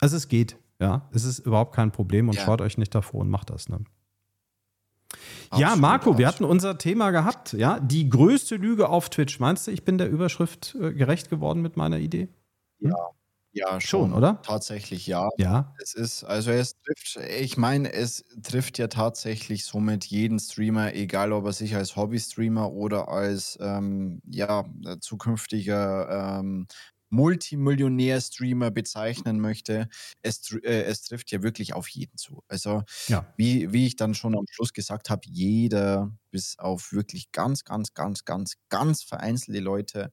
Also es geht, ja. Es ist überhaupt kein Problem und ja. schaut euch nicht davor und macht das. Ne? ja, Marco, wir hatten unser Thema gehabt, ja. Die größte Lüge auf Twitch. Meinst du, ich bin der Überschrift äh, gerecht geworden mit meiner Idee? Hm? Ja, ja, schon, schon, oder? Tatsächlich ja. Ja. Es ist, also es trifft, ich meine, es trifft ja tatsächlich somit jeden Streamer, egal ob er sich als Hobby-Streamer oder als ähm, ja, zukünftiger ähm, Multimillionär-Streamer bezeichnen möchte. Es, äh, es trifft ja wirklich auf jeden zu. Also, ja. wie, wie ich dann schon am Schluss gesagt habe, jeder, bis auf wirklich ganz, ganz, ganz, ganz, ganz vereinzelte Leute,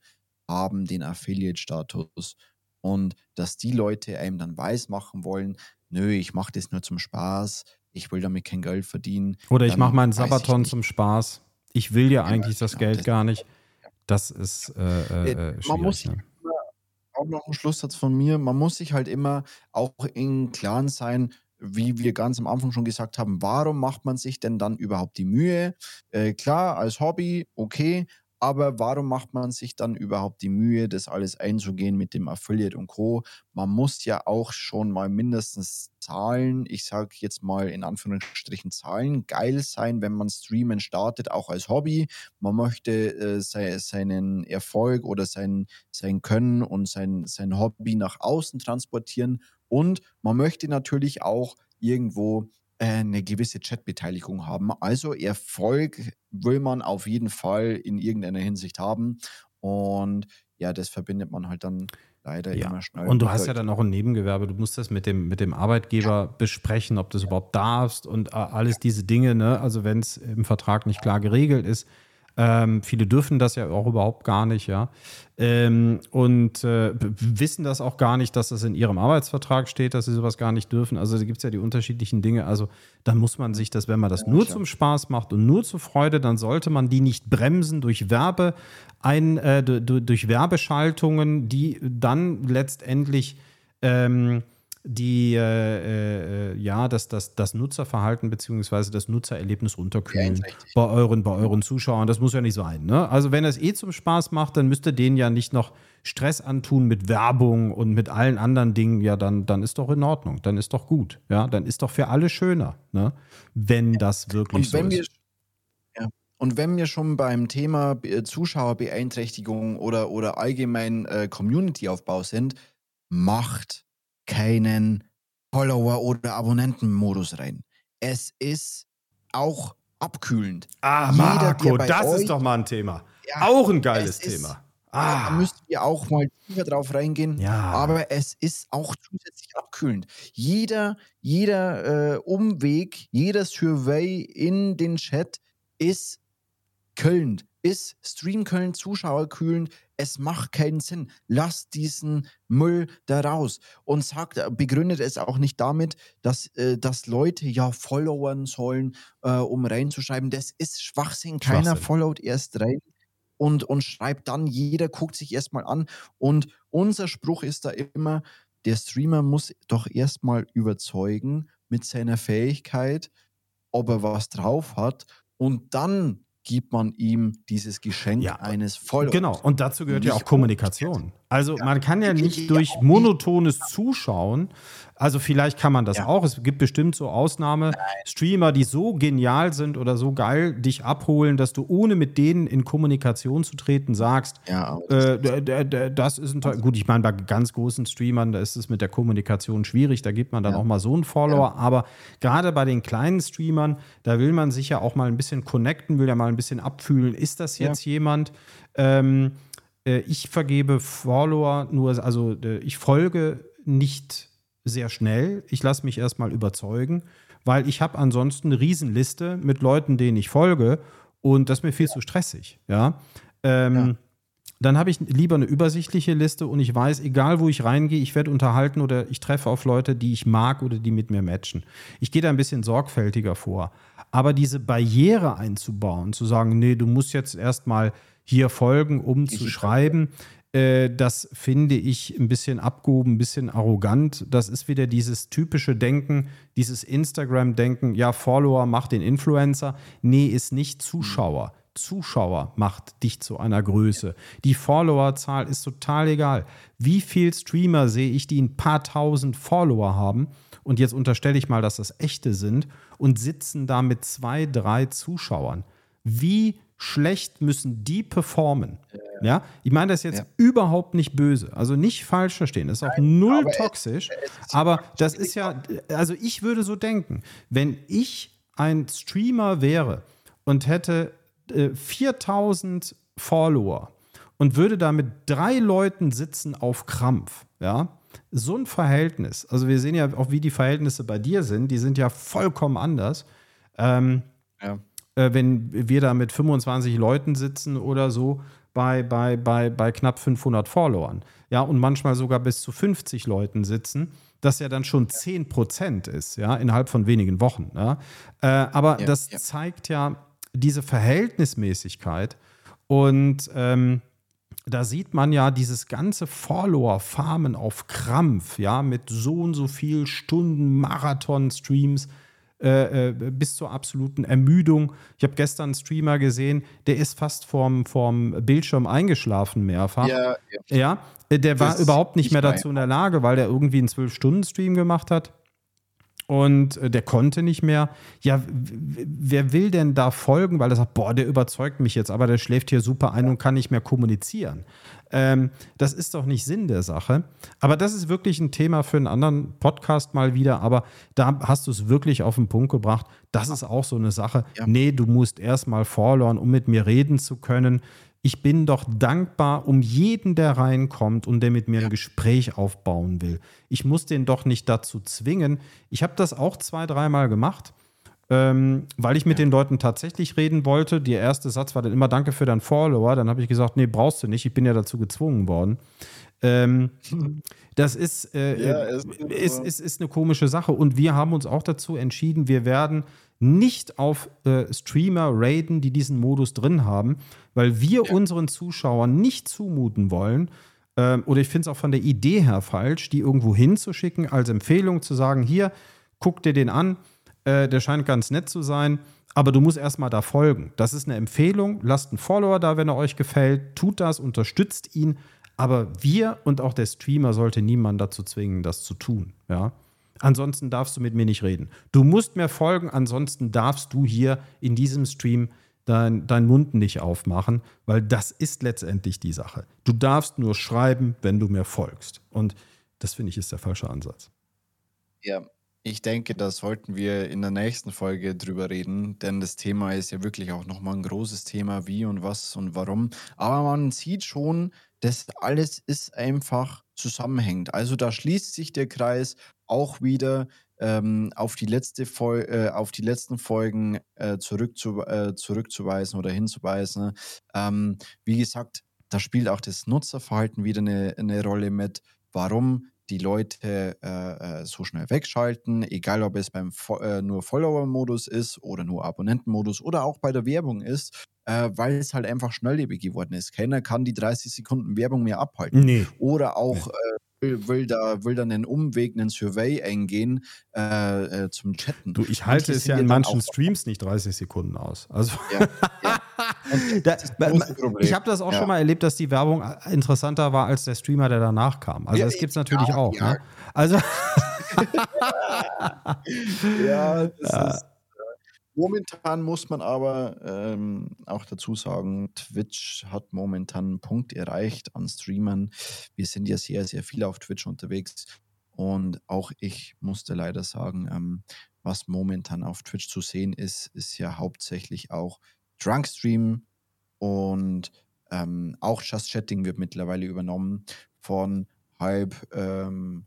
haben den Affiliate-Status und dass die Leute einem dann weismachen wollen, nö, ich mache das nur zum Spaß, ich will damit kein Geld verdienen. Oder ich mache meinen Sabaton zum Spaß. Ich will ja genau, eigentlich das genau, Geld das gar nicht. Das ist äh, äh, äh Man muss ne? immer, auch noch ein Schlusssatz von mir, man muss sich halt immer auch in Klaren sein, wie wir ganz am Anfang schon gesagt haben, warum macht man sich denn dann überhaupt die Mühe? Äh, klar, als Hobby, okay, aber warum macht man sich dann überhaupt die Mühe, das alles einzugehen mit dem Affiliate und Co? Man muss ja auch schon mal mindestens Zahlen, ich sage jetzt mal in Anführungsstrichen Zahlen, geil sein, wenn man Streamen startet, auch als Hobby. Man möchte äh, se seinen Erfolg oder sein, sein Können und sein, sein Hobby nach außen transportieren. Und man möchte natürlich auch irgendwo eine gewisse Chatbeteiligung haben. Also Erfolg will man auf jeden Fall in irgendeiner Hinsicht haben. Und ja, das verbindet man halt dann leider ja. immer schnell. Und du hast ja dann auch ein Nebengewerbe. Du musst das mit dem, mit dem Arbeitgeber ja. besprechen, ob du es überhaupt darfst und äh, alles diese Dinge. Ne? Also wenn es im Vertrag nicht klar geregelt ist, ähm, viele dürfen das ja auch überhaupt gar nicht, ja. Ähm, und äh, wissen das auch gar nicht, dass das in ihrem Arbeitsvertrag steht, dass sie sowas gar nicht dürfen. Also da gibt es ja die unterschiedlichen Dinge. Also dann muss man sich das, wenn man das nur zum Spaß macht und nur zur Freude, dann sollte man die nicht bremsen durch Werbe, ein, äh, durch Werbeschaltungen, die dann letztendlich ähm, die äh, äh, ja das, das, das Nutzerverhalten bzw. das Nutzererlebnis runterkühlen ja, bei euren, bei euren Zuschauern. Das muss ja nicht sein. Ne? Also wenn es eh zum Spaß macht, dann müsst ihr denen ja nicht noch Stress antun mit Werbung und mit allen anderen Dingen. Ja, dann, dann ist doch in Ordnung. Dann ist doch gut. Ja, dann ist doch für alle schöner, ne? wenn das wirklich so ist. ja. Und wenn wir schon beim Thema äh, Zuschauerbeeinträchtigung oder, oder allgemein äh, Community-Aufbau sind, macht keinen Follower- oder Abonnentenmodus rein. Es ist auch abkühlend. Ah, Marco, das ist doch mal ein Thema. Ja, auch ein geiles Thema. Ah. Da müssten wir auch mal tiefer drauf reingehen. Ja. Aber es ist auch zusätzlich abkühlend. Jeder, jeder äh, Umweg, jeder Survey in den Chat ist kühlend, ist Stream Köln Zuschauer kühlend, es macht keinen Sinn. Lasst diesen Müll da raus. Und sagt, begründet es auch nicht damit, dass, äh, dass Leute ja followern sollen, äh, um reinzuschreiben. Das ist Schwachsinn. Keiner Schwachsinn. followt erst rein und, und schreibt dann. Jeder guckt sich erstmal an. Und unser Spruch ist da immer, der Streamer muss doch erstmal überzeugen mit seiner Fähigkeit, ob er was drauf hat und dann gibt man ihm dieses Geschenk ja, eines Followers. Genau, und dazu gehört ja auch Kommunikation. Also ja, man kann ja nicht durch monotones Zuschauen, also vielleicht kann man das ja. auch, es gibt bestimmt so Ausnahme-Streamer, die so genial sind oder so geil dich abholen, dass du ohne mit denen in Kommunikation zu treten sagst, ja, äh, das ist ein toll. Gut, ich meine, bei ganz großen Streamern, da ist es mit der Kommunikation schwierig, da gibt man dann auch mal so einen Follower, aber gerade bei den kleinen Streamern, da will man sich ja auch mal ein bisschen connecten, will ja mal ein bisschen abfühlen, ist das jetzt jemand, ähm, äh, ich vergebe Follower nur, also äh, ich folge nicht sehr schnell. Ich lasse mich erstmal überzeugen, weil ich habe ansonsten eine Riesenliste mit Leuten, denen ich folge und das ist mir viel ja. zu stressig. Ja. Ähm, ja. Dann habe ich lieber eine übersichtliche Liste und ich weiß, egal wo ich reingehe, ich werde unterhalten oder ich treffe auf Leute, die ich mag oder die mit mir matchen. Ich gehe da ein bisschen sorgfältiger vor. Aber diese Barriere einzubauen, zu sagen, nee, du musst jetzt erstmal hier folgen, um zu schreiben. Äh, das finde ich ein bisschen abgehoben, ein bisschen arrogant. Das ist wieder dieses typische Denken, dieses Instagram-Denken, ja, Follower macht den Influencer. Nee, ist nicht Zuschauer. Zuschauer macht dich zu einer Größe. Die Followerzahl ist total egal. Wie viele Streamer sehe ich, die ein paar tausend Follower haben? Und jetzt unterstelle ich mal, dass das echte sind und sitzen da mit zwei, drei Zuschauern. Wie schlecht müssen die performen. Ja, ja? ich meine das jetzt ja. überhaupt nicht böse, also nicht falsch verstehen, das ist auch Nein, null aber toxisch, es, es aber das ist ja, also ich würde so denken, wenn ich ein Streamer wäre und hätte äh, 4000 Follower und würde da mit drei Leuten sitzen auf Krampf, ja, so ein Verhältnis, also wir sehen ja auch, wie die Verhältnisse bei dir sind, die sind ja vollkommen anders. Ähm, ja äh, wenn wir da mit 25 Leuten sitzen oder so bei, bei, bei, bei knapp 500 Followern. Ja, und manchmal sogar bis zu 50 Leuten sitzen, das ja dann schon 10 Prozent ist, ja, innerhalb von wenigen Wochen. Ja. Äh, aber ja, das ja. zeigt ja diese Verhältnismäßigkeit und ähm, da sieht man ja dieses ganze Follower-Farmen auf Krampf, ja, mit so und so viel Stunden Marathon-Streams äh, äh, bis zur absoluten Ermüdung. Ich habe gestern einen Streamer gesehen, der ist fast vorm, vorm Bildschirm eingeschlafen mehrfach. Ja, ja. ja äh, der war überhaupt nicht mehr dazu in der Lage, weil der irgendwie einen Zwölf-Stunden-Stream gemacht hat und äh, der konnte nicht mehr. Ja, wer will denn da folgen, weil er sagt, boah, der überzeugt mich jetzt, aber der schläft hier super ein und kann nicht mehr kommunizieren. Ähm, das ist doch nicht Sinn der Sache. Aber das ist wirklich ein Thema für einen anderen Podcast mal wieder. Aber da hast du es wirklich auf den Punkt gebracht. Das ist auch so eine Sache. Ja. Nee, du musst erstmal vorlauen, um mit mir reden zu können ich bin doch dankbar um jeden, der reinkommt und der mit mir ein Gespräch aufbauen will. Ich muss den doch nicht dazu zwingen. Ich habe das auch zwei, dreimal gemacht, ähm, weil ich mit ja. den Leuten tatsächlich reden wollte. Der erste Satz war dann immer Danke für deinen Follower. Dann habe ich gesagt, nee, brauchst du nicht. Ich bin ja dazu gezwungen worden. Ähm, das ist, äh, ja, ist, ist, ist, ist, eine komische Sache. Und wir haben uns auch dazu entschieden, wir werden nicht auf äh, Streamer raiden, die diesen Modus drin haben, weil wir ja. unseren Zuschauern nicht zumuten wollen, ähm, oder ich finde es auch von der Idee her falsch, die irgendwo hinzuschicken, als Empfehlung zu sagen, hier, guck dir den an, äh, der scheint ganz nett zu sein, aber du musst erstmal da folgen. Das ist eine Empfehlung, lasst einen Follower da, wenn er euch gefällt, tut das, unterstützt ihn, aber wir und auch der Streamer sollte niemand dazu zwingen, das zu tun, ja. Ansonsten darfst du mit mir nicht reden. Du musst mir folgen, ansonsten darfst du hier in diesem Stream deinen dein Mund nicht aufmachen, weil das ist letztendlich die Sache. Du darfst nur schreiben, wenn du mir folgst. Und das finde ich ist der falsche Ansatz. Ja, ich denke, da sollten wir in der nächsten Folge drüber reden, denn das Thema ist ja wirklich auch nochmal ein großes Thema, wie und was und warum. Aber man sieht schon, dass alles ist einfach zusammenhängt. Also da schließt sich der Kreis auch wieder ähm, auf, die letzte Fol äh, auf die letzten Folgen äh, zurückzu äh, zurückzuweisen oder hinzuweisen. Ähm, wie gesagt, da spielt auch das Nutzerverhalten wieder eine, eine Rolle mit. Warum die Leute äh, äh, so schnell wegschalten, egal ob es beim Fo äh, nur Follower-Modus ist oder nur Abonnenten-Modus oder auch bei der Werbung ist, äh, weil es halt einfach schnelllebig geworden ist. Keiner kann die 30 Sekunden Werbung mehr abhalten. Nee. Oder auch, nee. Äh, will, will, da, will dann einen Umweg, einen Survey eingehen äh, äh, zum Chatten. Du, ich halte es ja in manchen Streams nicht 30 Sekunden aus. Also ja, ja. da, ich habe das auch ja. schon mal erlebt, dass die Werbung interessanter war als der Streamer, der danach kam. Also das gibt es natürlich auch. Ne? Also ja, das ist Momentan muss man aber ähm, auch dazu sagen, Twitch hat momentan einen Punkt erreicht an Streamern. Wir sind ja sehr, sehr viel auf Twitch unterwegs. Und auch ich musste leider sagen, ähm, was momentan auf Twitch zu sehen ist, ist ja hauptsächlich auch Drunkstream und ähm, auch Just Chatting wird mittlerweile übernommen von halb ähm,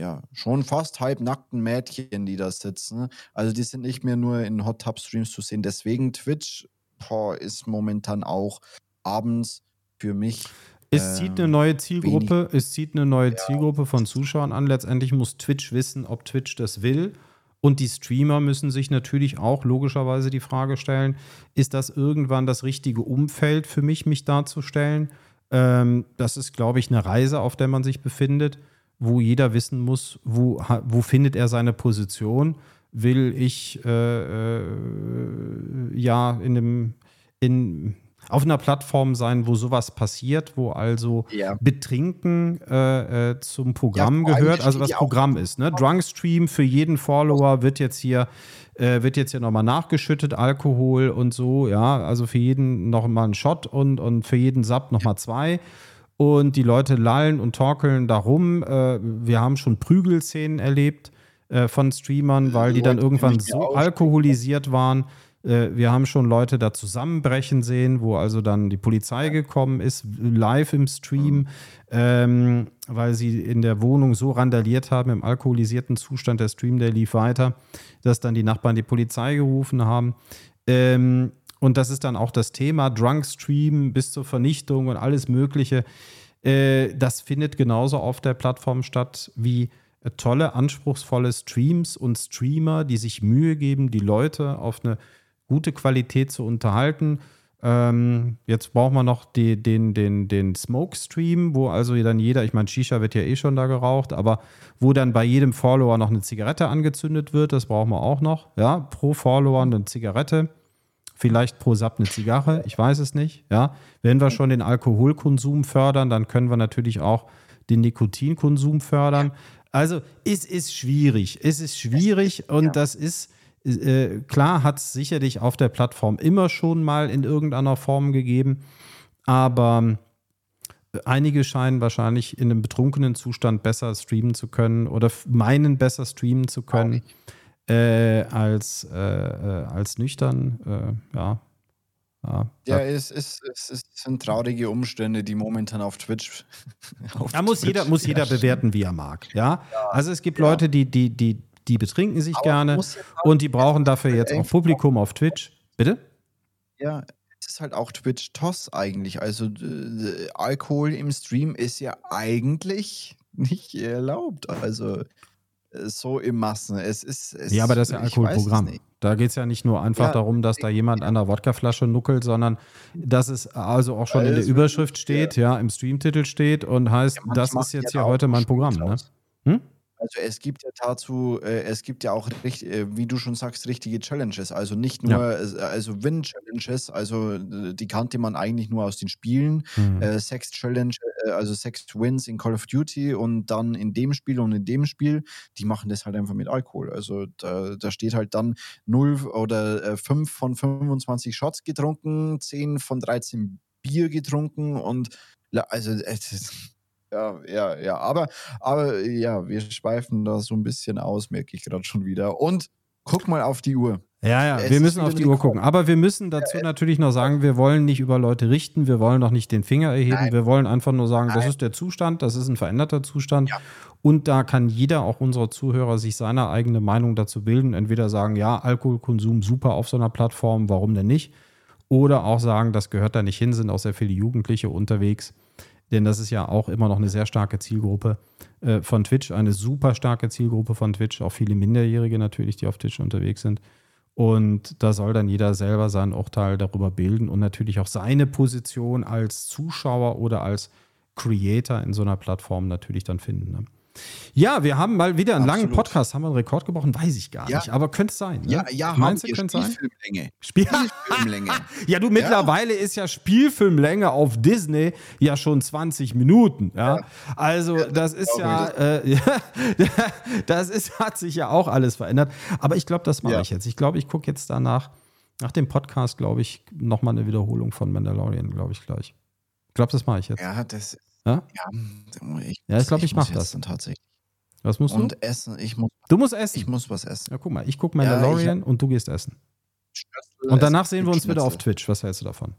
ja, schon fast halbnackten Mädchen, die da sitzen. Also die sind nicht mehr nur in Hot Tub Streams zu sehen. Deswegen Twitch boah, ist momentan auch abends für mich. Es zieht eine neue Zielgruppe, es zieht eine neue ja. Zielgruppe von Zuschauern an. Letztendlich muss Twitch wissen, ob Twitch das will. Und die Streamer müssen sich natürlich auch logischerweise die Frage stellen, ist das irgendwann das richtige Umfeld für mich, mich darzustellen? Ähm, das ist, glaube ich, eine Reise, auf der man sich befindet wo jeder wissen muss, wo, wo findet er seine Position. Will ich äh, äh, ja in einem, in, auf einer Plattform sein, wo sowas passiert, wo also ja. Betrinken äh, äh, zum Programm ja, gehört, also was Programm ist. Ne? Drunkstream für jeden Follower wird jetzt hier äh, wird jetzt hier nochmal nachgeschüttet, Alkohol und so, ja, also für jeden nochmal ein Shot und, und für jeden Sub nochmal zwei und die Leute lallen und torkeln darum. Äh, wir haben schon Prügelszenen erlebt äh, von Streamern, weil die dann irgendwann so alkoholisiert waren. Äh, wir haben schon Leute da zusammenbrechen sehen, wo also dann die Polizei gekommen ist, live im Stream, mhm. ähm, weil sie in der Wohnung so randaliert haben, im alkoholisierten Zustand. Der Stream, der lief weiter, dass dann die Nachbarn die Polizei gerufen haben. Ähm, und das ist dann auch das Thema Drunk Stream bis zur Vernichtung und alles Mögliche. Äh, das findet genauso auf der Plattform statt wie äh, tolle, anspruchsvolle Streams und Streamer, die sich Mühe geben, die Leute auf eine gute Qualität zu unterhalten. Ähm, jetzt brauchen wir noch die, den, den, den Smoke-Stream, wo also dann jeder, ich meine, Shisha wird ja eh schon da geraucht, aber wo dann bei jedem Follower noch eine Zigarette angezündet wird, das brauchen wir auch noch. Ja, pro Follower eine Zigarette vielleicht pro Sub eine Zigarre, ich weiß es nicht. Ja, wenn wir schon den Alkoholkonsum fördern, dann können wir natürlich auch den Nikotinkonsum fördern. Also es ist schwierig, es ist schwierig und ja. das ist äh, klar, hat es sicherlich auf der Plattform immer schon mal in irgendeiner Form gegeben, aber einige scheinen wahrscheinlich in einem betrunkenen Zustand besser streamen zu können oder meinen besser streamen zu können äh, als, äh, äh, als nüchtern. Äh, ja. Ja, ja es, ist, es, es sind traurige Umstände, die momentan auf Twitch. auf da muss Twitch jeder, muss jeder bewerten, wie er mag. Ja? ja also es gibt ja. Leute, die, die, die, die betrinken sich Aber gerne und die brauchen dafür jetzt auch Publikum auf Twitch. Bitte? Ja, es ist halt auch Twitch-Toss eigentlich. Also Alkohol im Stream ist ja eigentlich nicht erlaubt. Also so im Massen. Es ist, es, ja, aber das ist ja Alkoholprogramm. Da geht es ja nicht nur einfach ja, darum, dass da jemand an der Wodkaflasche nuckelt, sondern dass es also auch schon also in der Überschrift steht, ja, im Streamtitel steht und heißt, ja, das ist jetzt hier heute mein Programm. Ne? Hm? Also es gibt ja dazu, äh, es gibt ja auch, äh, wie du schon sagst, richtige Challenges. Also nicht nur, ja. äh, also Win-Challenges, also äh, die kannte man eigentlich nur aus den Spielen. Mhm. Äh, Sex-Challenge, äh, also Sex-Wins in Call of Duty und dann in dem Spiel und in dem Spiel, die machen das halt einfach mit Alkohol. Also da, da steht halt dann 0 oder 5 von 25 Shots getrunken, 10 von 13 Bier getrunken und also es ist ja, ja, ja. Aber, aber ja, wir schweifen da so ein bisschen aus, merke ich gerade schon wieder. Und guck mal auf die Uhr. Ja, ja, es wir müssen auf die Uhr gucken. Aber wir müssen dazu ja, natürlich noch sagen, wir wollen nicht über Leute richten, wir wollen noch nicht den Finger erheben, Nein. wir wollen einfach nur sagen, Nein. das ist der Zustand, das ist ein veränderter Zustand. Ja. Und da kann jeder, auch unserer Zuhörer, sich seine eigene Meinung dazu bilden. Entweder sagen, ja, Alkoholkonsum super auf so einer Plattform, warum denn nicht? Oder auch sagen, das gehört da nicht hin, sind auch sehr viele Jugendliche unterwegs denn das ist ja auch immer noch eine sehr starke Zielgruppe äh, von Twitch, eine super starke Zielgruppe von Twitch, auch viele Minderjährige natürlich, die auf Twitch unterwegs sind. Und da soll dann jeder selber sein Urteil darüber bilden und natürlich auch seine Position als Zuschauer oder als Creator in so einer Plattform natürlich dann finden. Ne? Ja, wir haben mal wieder einen Absolut. langen Podcast. Haben wir einen Rekord gebrochen? Weiß ich gar ja. nicht. Aber könnte es sein. Ne? Ja, ja, Meinst du, könnte sein? Spielfilmlänge. Spiel Spielfilmlänge. ja, du, mittlerweile ja. ist ja Spielfilmlänge auf Disney ja schon 20 Minuten. Ja. ja. Also, das ist ja, äh, das ist, hat sich ja auch alles verändert. Aber ich glaube, das mache ich jetzt. Ich glaube, ich gucke jetzt danach, nach dem Podcast, glaube ich, nochmal eine Wiederholung von Mandalorian, glaube ich, gleich. Ich glaube, das mache ich jetzt. Ja, das ja? Ja, ich, ja, ich glaube, ich, ich mache das. Dann tatsächlich. Was musst du? Und essen. Ich muss, du musst essen. Ich muss was essen. Ja, guck mal, ich gucke Mandalorian ja, und du gehst essen. Und danach sehen wir uns wieder auf Twitch. Was hältst du davon?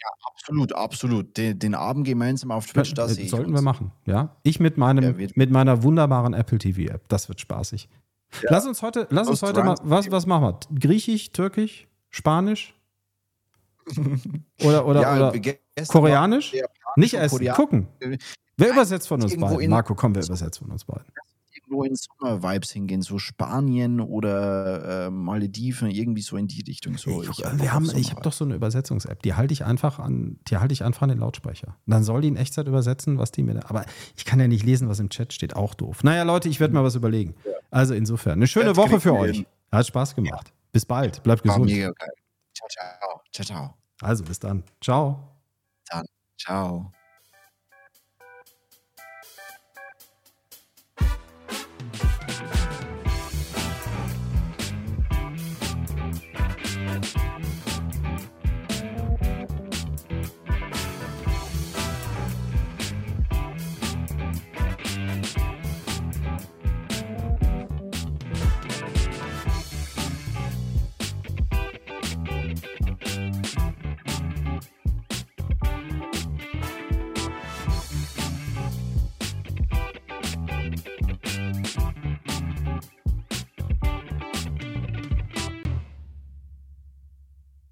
Ja, absolut, absolut. Den, den Abend gemeinsam auf Twitch, ja, das sollten wir machen. Ja, ich mit meinem, mit meiner wunderbaren Apple TV App. Das wird spaßig. Ja. Lass uns heute, lass uns heute mal, was, was machen wir? Griechisch, Türkisch, Spanisch? Oder oder, ja, oder Koreanisch? Nicht essen, Korean gucken. Wer übersetzt von uns beiden? Marco, komm, wer übersetzt von uns beiden? Irgendwo in Sommer-Vibes hingehen, so Spanien oder äh, Malediven, irgendwie so in die Richtung. So. Ich, ich, wir haben, ich habe doch so eine Übersetzungs-App, die halte ich einfach an, die halte ich einfach an den Lautsprecher. dann soll die in Echtzeit übersetzen, was die mir. Aber ich kann ja nicht lesen, was im Chat steht. Auch doof. Naja, Leute, ich werde mal was überlegen. Also insofern, eine schöne Woche für euch. Hat Spaß gemacht. Bis bald. Bleibt gesund. Mega geil. Ciao, ciao. Ciao, ciao. Also bis dann. Ciao. Dann. Ciao.